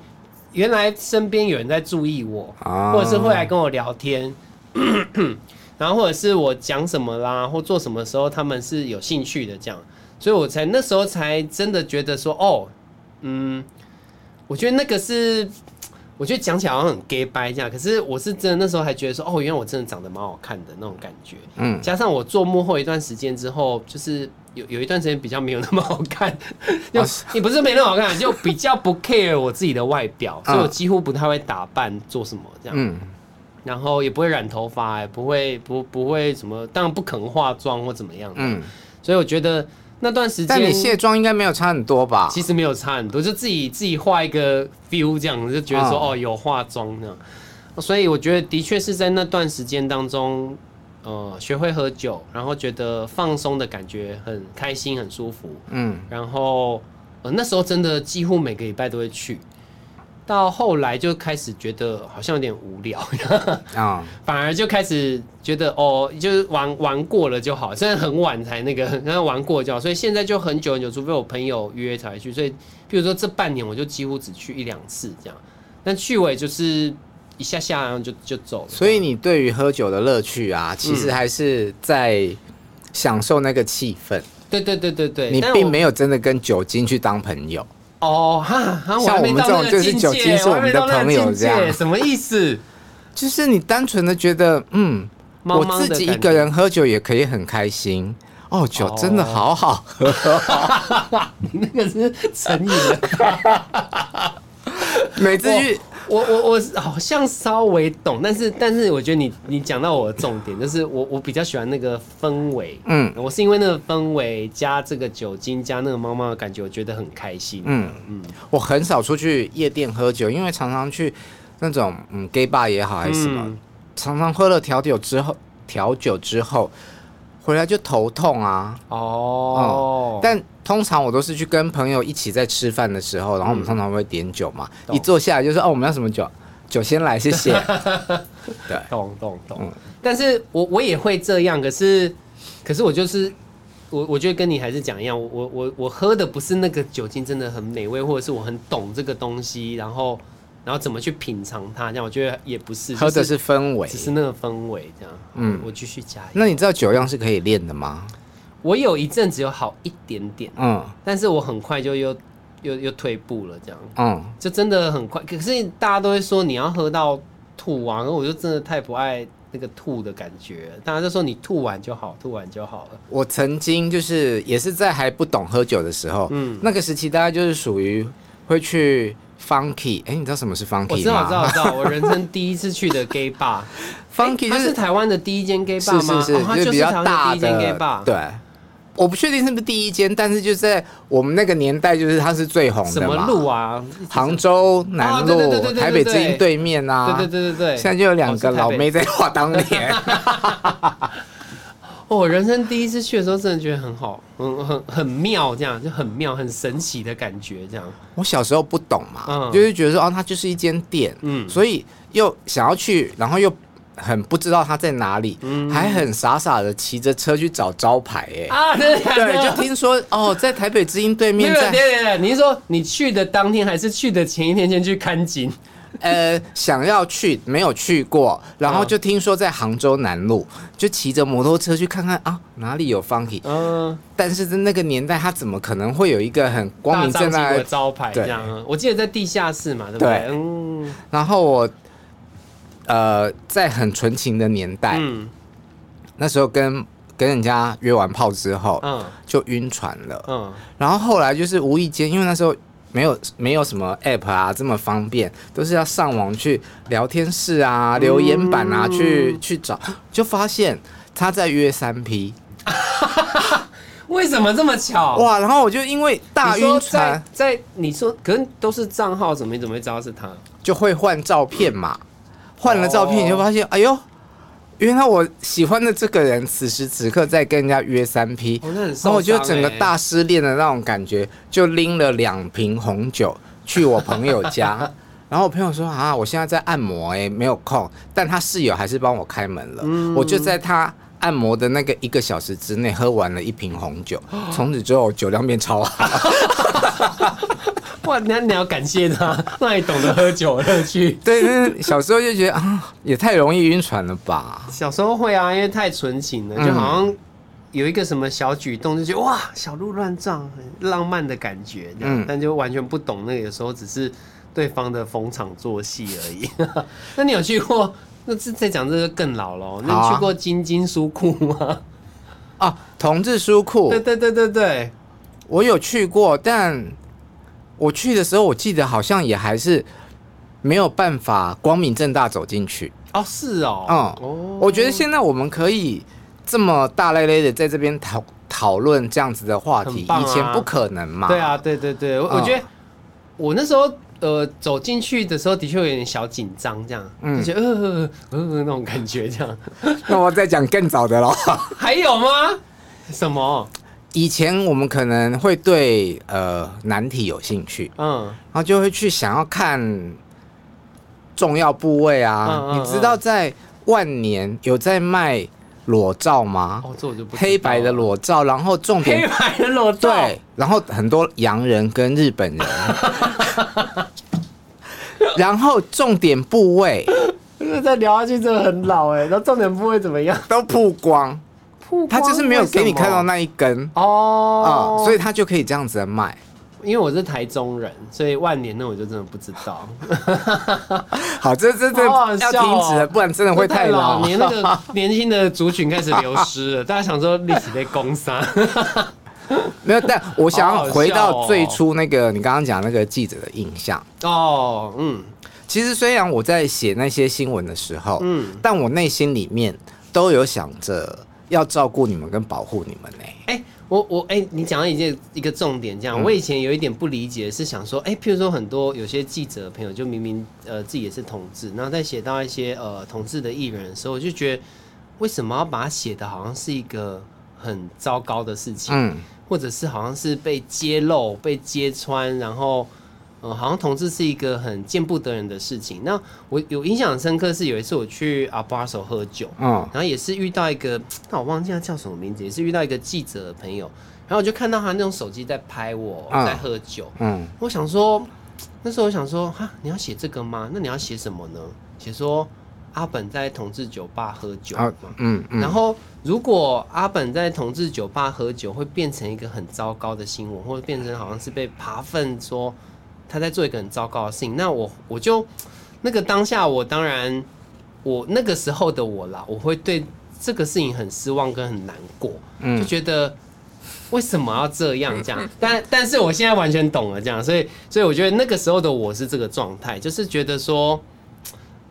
原来身边有人在注意我，或者是会来跟我聊天，[coughs] 然后或者是我讲什么啦，或做什么时候他们是有兴趣的这样，所以我才那时候才真的觉得说，哦，嗯，我觉得那个是，我觉得讲起来好像很 gay 掰这样，可是我是真的那时候还觉得说，哦，原来我真的长得蛮好看的那种感觉，嗯，加上我做幕后一段时间之后，就是。有有一段时间比较没有那么好看，[laughs] 就你不是没那么好看，就比较不 care 我自己的外表，所以我几乎不太会打扮做什么这样，嗯，然后也不会染头发，也不会不不会什么，当然不肯化妆或怎么样，嗯，所以我觉得那段时间，但你卸妆应该没有差很多吧？其实没有差很多，就自己自己画一个 feel 这样，就觉得说哦有化妆这样，所以我觉得的确是在那段时间当中。呃，学会喝酒，然后觉得放松的感觉很开心，很舒服。嗯，然后呃那时候真的几乎每个礼拜都会去，到后来就开始觉得好像有点无聊 [laughs] 啊，反而就开始觉得哦，就是玩玩过了就好，现在很晚才那个，[laughs] 然后玩过就好，所以现在就很久很久，除非我朋友约才去。所以，比如说这半年我就几乎只去一两次这样，但去尾就是。一下下然后就就走了，所以你对于喝酒的乐趣啊，其实还是在享受那个气氛。对对对对对，你并没有真的跟酒精去当朋友。哦哈，像我们这种就是酒精是我们的朋友这样，什么意思？就是你单纯的觉得，嗯，我自己一个人喝酒也可以很开心。哦，酒真的好好喝。[laughs] 你那个是成瘾了。[laughs] 每次去。我我我好像稍微懂，但是但是我觉得你你讲到我的重点，就是我我比较喜欢那个氛围，嗯，我是因为那个氛围加这个酒精加那个猫猫的感觉，我觉得很开心，嗯。嗯。我很少出去夜店喝酒，因为常常去那种嗯 gay bar 也好还是什么，嗯、常常喝了调酒之后调酒之后回来就头痛啊，哦、嗯，但。通常我都是去跟朋友一起在吃饭的时候，然后我们通常会点酒嘛，嗯、一坐下来就说哦，我们要什么酒？酒先来，谢谢。[laughs] 对，懂懂懂。嗯、但是我我也会这样，可是可是我就是我我觉得跟你还是讲一样，我我我喝的不是那个酒精真的很美味，或者是我很懂这个东西，然后然后怎么去品尝它，这样我觉得也不是，喝的是氛围，只是那个氛围这样。嗯，我继续加。那你知道酒量是可以练的吗？我有一阵子有好一点点，嗯，但是我很快就又又又退步了，这样，嗯，就真的很快。可是大家都会说你要喝到吐完，我就真的太不爱那个吐的感觉。大家就说你吐完就好，吐完就好了。我曾经就是也是在还不懂喝酒的时候，嗯，那个时期大概就是属于会去 funky，哎、欸，你知道什么是 funky 吗？我知道，知道，知道。[laughs] 我人生第一次去的 gay bar，funky 就是、台湾的第一间 gay bar 吗？是是是，它就是台湾的第一间 gay bar，对。我不确定是不是第一间，但是就在我们那个年代，就是它是最红的嘛。什么路啊？杭州南路，台北之音对面啊。对对对对对。现在就有两个老妹在画当年。[laughs] 我人生第一次去的时候，真的觉得很好，很很很妙，这样就很妙，很神奇的感觉，这样。我小时候不懂嘛，就是觉得说哦，它就是一间店，嗯，所以又想要去，然后又。很不知道它在哪里，嗯、还很傻傻的骑着车去找招牌，哎啊，对，就听说哦，在台北之音对面在。对对对，你是说你去的当天，还是去的前一天先去看景？呃，想要去，没有去过，然后就听说在杭州南路，就骑着摩托车去看看啊，哪里有 Funky？嗯，但是在那个年代，他怎么可能会有一个很光明正大的招牌这样？对我记得在地下室嘛，对不对？对嗯，然后我。呃，在很纯情的年代，嗯，那时候跟跟人家约完炮之后，嗯，就晕船了，嗯，然后后来就是无意间，因为那时候没有没有什么 app 啊这么方便，都是要上网去聊天室啊、留言板啊、嗯、去去找，就发现他在约三 P。[laughs] 为什么这么巧？哇！然后我就因为大晕船，在你说，可能都是账号，怎么你怎么会知道是他？就会换照片嘛，换了照片你就发现，哎呦，原来我喜欢的这个人此时此刻在跟人家约三 P，然后我就整个大失恋的那种感觉，就拎了两瓶红酒去我朋友家，[laughs] 然后我朋友说啊，我现在在按摩，哎，没有空，但他室友还是帮我开门了，我就在他。按摩的那个一个小时之内喝完了一瓶红酒，从此之后酒量变超好。[laughs] 哇，那你要感谢他，那你懂得喝酒乐趣。[laughs] 对，小时候就觉得啊，也太容易晕船了吧。小时候会啊，因为太纯情了，就好像有一个什么小举动，就觉得哇，小鹿乱撞，很浪漫的感觉。嗯，但就完全不懂那个，有时候只是对方的逢场作戏而已。[laughs] 那你有去过？那这再讲这个更老了。那你去过金金书库吗？啊，同志书库。对对对对对，我有去过，但我去的时候，我记得好像也还是没有办法光明正大走进去。哦，是哦。嗯，哦，我觉得现在我们可以这么大咧咧的在这边讨讨论这样子的话题，啊，以前不可能嘛。对啊，对对对，我，嗯，我觉得我那时候。呃，走进去的时候的确有点小紧张，这样，嗯，就呃呃呃那种感觉，这样。[laughs] 那我再讲更早的喽。[laughs] 还有吗？什么？以前我们可能会对呃难题有兴趣，嗯，然后就会去想要看重要部位啊。嗯嗯嗯，你知道在万年有在卖裸照吗？哦，这我就不。黑白的裸照，然后重点黑白的裸照，对，然后很多洋人跟日本人。[laughs] [laughs] 然后重点部位，再聊下去真的很老哎。然后重点部位怎么样？都曝光，曝光，他就是没有给你看到那一根哦，嗯，所以他就可以这样子的卖。因为我是台中人，所以万年那我就真的不知道。[laughs] 好，这这这要停止了，不然真的会太老。年那个 [laughs] 年轻的族群开始流失了，大家想说历史被攻杀。[laughs] 没有，但我想要回到最初那个你刚刚讲那个记者的印象哦，嗯，其实虽然我在写那些新闻的时候，嗯，但我内心里面都有想着要照顾你们跟保护你们呢。哎，我我哎，你讲到一件一个重点，这样，我以前有一点不理解，是想说，哎，譬如说很多有些记者朋友就明明呃自己也是同志，然后在写到一些呃同志的艺人的时候，我就觉得为什么要把它写的好像是一个很糟糕的事情？嗯。或者是好像是被揭露、被揭穿，然后，呃，好像同志是一个很见不得人的事情。那我有印象深刻是有一次我去阿巴索喝酒，嗯，然后也是遇到一个，[tsk] 那我忘记他叫什么名字，也是遇到一个记者的朋友，然后我就看到他那种手机在拍我在喝酒，嗯，我想说，那时候我想说，哈，你要写这个吗？那你要写什么呢？写说。阿本在同志酒吧喝酒，嗯，嗯，然后如果阿本在同志酒吧喝酒，会变成一个很糟糕的新闻，或者变成好像是被扒粪说他在做一个很糟糕的事情，那我我就那个当下，我当然我那个时候的我啦，我会对这个事情很失望跟很难过，就觉得为什么要这样这样？但但是我现在完全懂了这样，所以所以我觉得那个时候的我是这个状态，就是觉得说。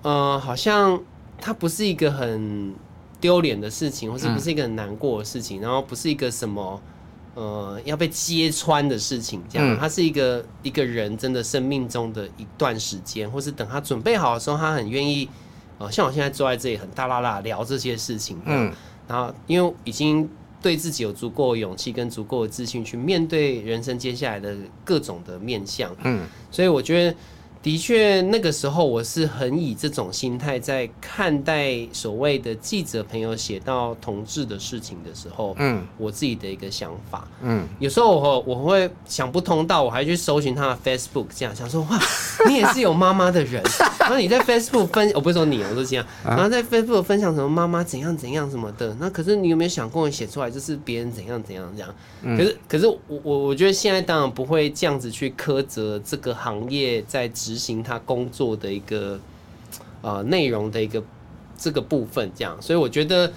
呃，好像它不是一个很丢脸的事情，或是不是一个很难过的事情，嗯、然后不是一个什么呃要被揭穿的事情，这样，嗯、它是一个一个人真的生命中的一段时间，或是等他准备好的时候，他很愿意，呃，像我现在坐在这里很大啦啦聊这些事情，嗯，然后因为已经对自己有足够的勇气跟足够的自信去面对人生接下来的各种的面向，嗯，所以我觉得。的确，那个时候我是很以这种心态在看待所谓的记者朋友写到同志的事情的时候，嗯，我自己的一个想法，嗯，有时候我我会想不通到，我还去搜寻他的 Facebook，这样想说哇，[laughs] 你也是有妈妈的人，然后你在 Facebook 分，我不是说你，我说这样，然后在 Facebook 分享什么妈妈怎样怎样什么的，那可是你有没有想过，写出来就是别人怎样怎样这样？可是可是我我我觉得现在当然不会这样子去苛责这个行业在执。行他工作的一个呃内容的一个这个部分，这样，所以我觉得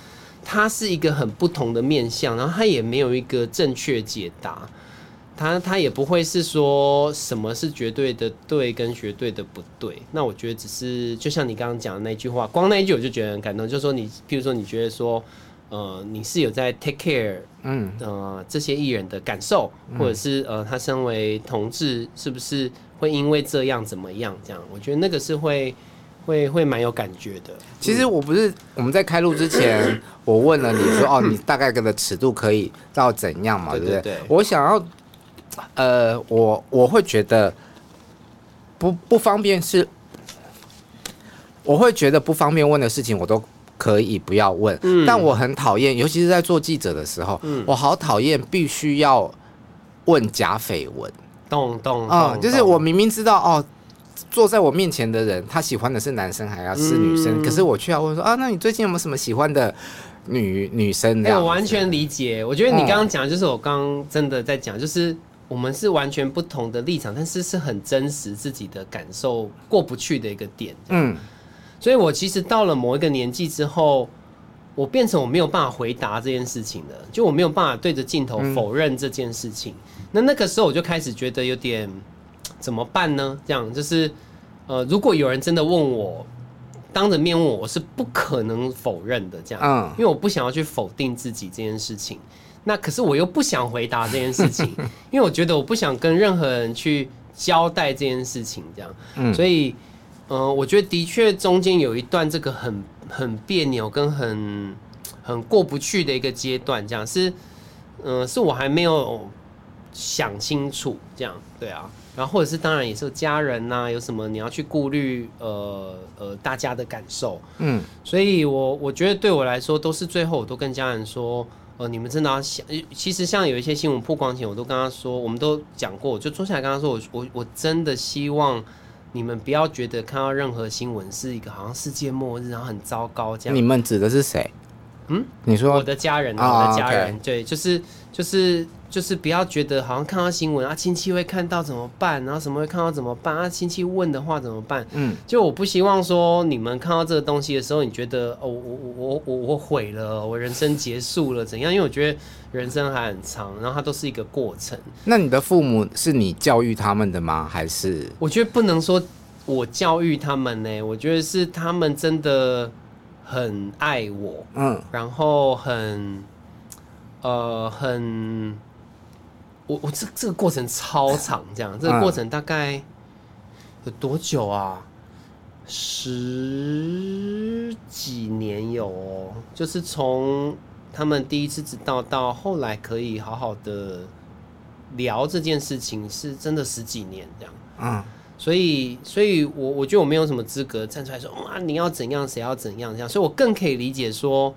它是一个很不同的面向，然后他也没有一个正确解答。他他也不会是说什么是绝对的对跟绝对的不对。那我觉得只是就像你刚刚讲的那句话，光那一句我就觉得很感动。就是说你，譬如说你觉得说，呃，你是有在 take care，嗯，呃，这些艺人的感受，或者是呃，他身为同志，是不是会因为这样怎么样？这样，我觉得那个是会。会会蛮有感觉的。其实我不是我们在开录之前，我问了你说哦，你大概的尺度可以到怎样嘛？对不对？我想要，呃，我我会觉得不不方便是，我会觉得不方便问的事情，我都可以不要问。嗯。但我很讨厌，尤其是在做记者的时候，嗯，我好讨厌必须要问假绯闻。懂懂啊，就是我明明知道哦。坐在我面前的人，他喜欢的是男生还要是女生？嗯、可是我却要问说啊，那你最近有没有什么喜欢的女女生？哎、欸，我完全理解。我觉得你刚刚讲的就是我刚刚真的在讲，就是我们是完全不同的立场，但是是很真实自己的感受过不去的一个点。嗯，所以我其实到了某一个年纪之后，我变成我没有办法回答这件事情的，就我没有办法对着镜头否认这件事情。嗯、那那个时候我就开始觉得有点。怎么办呢？这样就是，呃，如果有人真的问我，当着面问我，我是不可能否认的。这样，嗯，因为我不想要去否定自己这件事情。那可是我又不想回答这件事情，[laughs] 因为我觉得我不想跟任何人去交代这件事情。这样，嗯，所以，呃，我觉得的确中间有一段这个很很别扭跟很很过不去的一个阶段。这样是，嗯、呃，是我还没有想清楚。这样，对啊。然后或者是当然也是家人呐、啊，有什么你要去顾虑呃呃大家的感受，嗯，所以我我觉得对我来说都是最后我都跟家人说，呃你们真的要想，其实像有一些新闻曝光前，我都跟他说，我们都讲过，我就坐下来跟他说，我我我真的希望你们不要觉得看到任何新闻是一个好像世界末日，然后很糟糕这样。你们指的是谁？嗯，你说我的家人，我的家人，对，就是就是。就是不要觉得好像看到新闻啊，亲戚会看到怎么办？然后什么会看到怎么办？啊，亲戚问的话怎么办？嗯，就我不希望说你们看到这个东西的时候，你觉得哦，我我我我我毁了，我人生结束了怎样？因为我觉得人生还很长，然后它都是一个过程。那你的父母是你教育他们的吗？还是？我觉得不能说我教育他们呢、欸，我觉得是他们真的很爱我，嗯，然后很呃很。我我这这个过程超长，这样这个过程大概有多久啊？十几年有哦，就是从他们第一次知道到后来可以好好的聊这件事情，是真的十几年这样。嗯，所以所以我我觉得我没有什么资格站出来说哇，你要怎样，谁要怎样这样，所以我更可以理解说，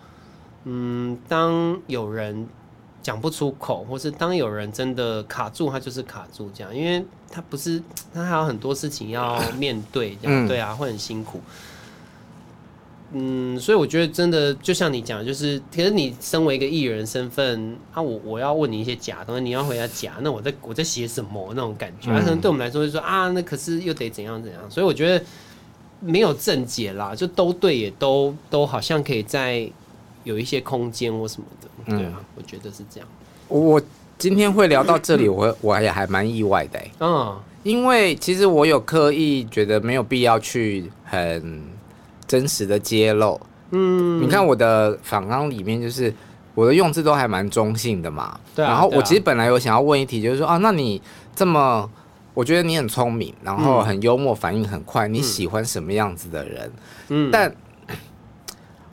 嗯，当有人。讲不出口，或是当有人真的卡住，他就是卡住这样，因为他不是，[tsk] 他还有很多事情要面对，这样对啊，会很辛苦。嗯，所以我觉得真的就像你讲，就是其实你身为一个艺人身份啊，我我要问你一些假东西，你要回答假，那我在我在写什么那种感觉，可能对我们来说就是说啊，那可是又得怎样怎样，所以我觉得没有正解啦，就都对，也都都好像可以在有一些空间或什么的。对啊，我觉得是这样。我今天会聊到这里，我我也还蛮意外的。嗯，因为其实我有刻意觉得没有必要去很真实的揭露。嗯，你看我的访纲里面，就是我的用字都还蛮中性的嘛。对啊。然后我其实本来有想要问一题，就是说啊，那你这么，我觉得你很聪明，然后很幽默，反应很快，你喜欢什么样子的人？嗯，但。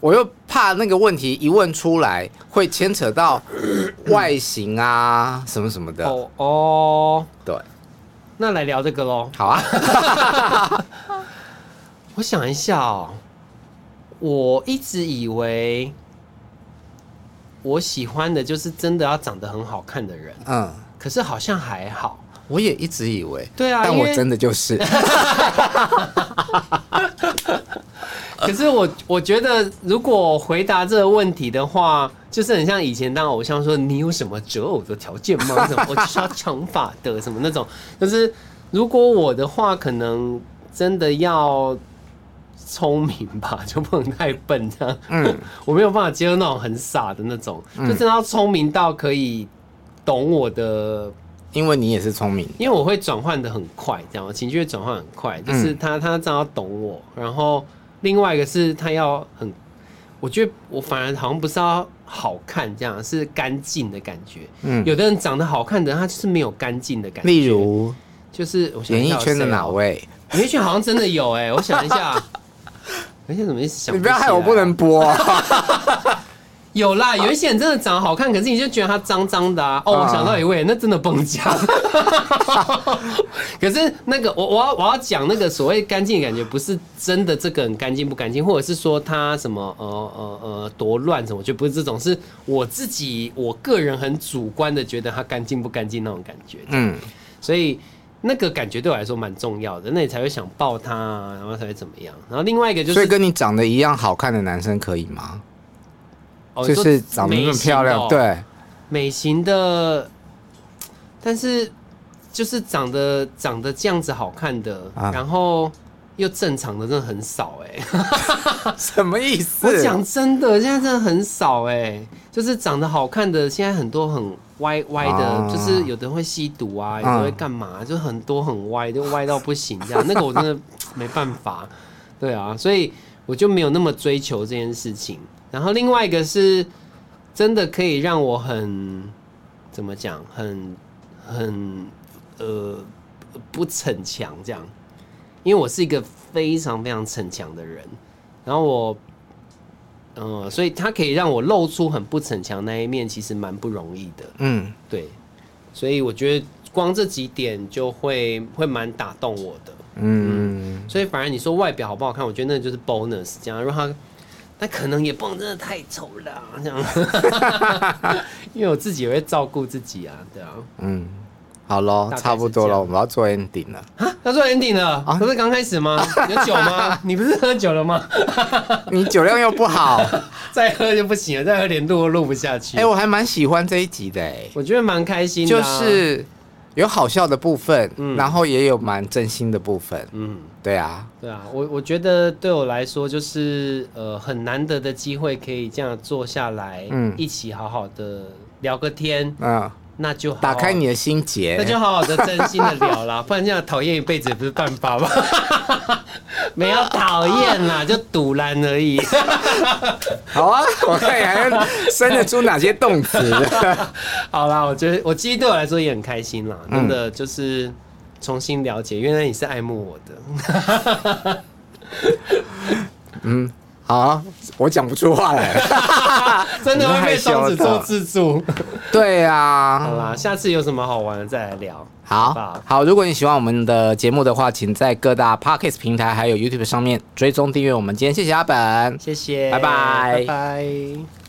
我又怕那个问题一问出来会牵扯到 [coughs] 外形啊什么什么的。哦哦，对，那来聊这个喽。好啊，[laughs] 我想一下哦，我一直以为我喜欢的就是真的要长得很好看的人，嗯，可是好像还好，我也一直以为，对啊，但我真的就是。[laughs] 可是我我觉得，如果回答这个问题的话，就是很像以前当偶像说，你有什么择偶的条件吗？什么我就是要长发的什么那种。但是如果我的话，可能真的要聪明吧，就不能太笨这样。嗯，[laughs] 我没有办法接受那种很傻的那种，就真的要聪明到可以懂我的因为你也是聪明，因为我会转换的很快，这样我情绪会转换很快，就是他他这样要懂我，然后另外一个是他要很，我觉得我反而好像不是要好看这样，是干净的感觉。嗯，有的人长得好看的，他就是没有干净的感觉。例如，就是我想演艺圈的哪位？演艺圈好像真的有哎、欸，我想一下，[laughs] 而且怎么一直想不？你不要害我不能播、啊。[laughs] [laughs] 有啦，有一些人真的长得好看，可是你就觉得他脏脏的啊。哦，我想到一位，那真的不能讲。[laughs] 可是那个，我我要我要讲那个所谓干净的感觉，不是真的这个很干净不干净，或者是说他什么呃呃呃多乱什么，就不是这种，是我自己我个人很主观的觉得他干净不干净那种感觉。嗯，所以那个感觉对我来说蛮重要的，那你才会想抱他啊，然后才会怎么样。然后另外一个就是，所以跟你长得一样好看的男生可以吗？就是长得那么漂亮，对，美型的，但是就是长得长得这样子好看的，然后又正常的，真的很少哎。[laughs] 什么意思？我讲真的，现在真的很少哎，就是长得好看的，现在很多很歪歪的，就是有的人会吸毒啊，有的会干嘛，就很多很歪，就歪到不行这样。那个我真的没办法，对啊，所以我就没有那么追求这件事情。然后另外一个是，真的可以让我很怎么讲，很很呃不逞强这样，因为我是一个非常非常逞强的人，然后我，嗯，所以他可以让我露出很不逞强那一面，其实蛮不容易的。嗯，对，所以我觉得光这几点就会会蛮打动我的。嗯，嗯，所以反而你说外表好不好看，我觉得那就是 bonus，这样让他。那可能也不能真的太丑了，这样，[laughs] 因为我自己也会照顾自己啊，对啊，嗯，好喽，差不多了，我们要做 ending 了啊，要做 ending 了啊，不是刚开始吗？有酒吗？[laughs] 你不是喝酒了吗？[laughs] 你酒量又不好，再喝就不行了，再喝连录都录不下去。哎，我还蛮喜欢这一集的，哎，我觉得蛮开心的，就是。有好笑的部分，嗯，然后也有蛮真心的部分，嗯，对啊，对啊，我我觉得对我来说就是呃很难得的机会，可以这样坐下来，嗯，一起好好的聊个天，嗯。那就好打开你的心结，那就好好的真心的聊啦，[laughs] 不然这样讨厌一辈子也不是办法吧？[laughs] 没有讨厌啦，就赌烂而已。[laughs] 好啊，我看你还生得出哪些动词？好啦，我觉得我其实对我来说也很开心啦，真的就是重新了解，原来你是爱慕我的。嗯。啊，我讲不出话来了，[laughs] 真的会被双子座自助。[laughs] 对、啊，好啦，下次有什么好玩的再来聊。好好，好，如果你喜欢我们的节目的话，请在各大 Podcast 平台还有 YouTube 上面追踪订阅我们。今天谢谢阿本，谢谢，拜拜，拜拜。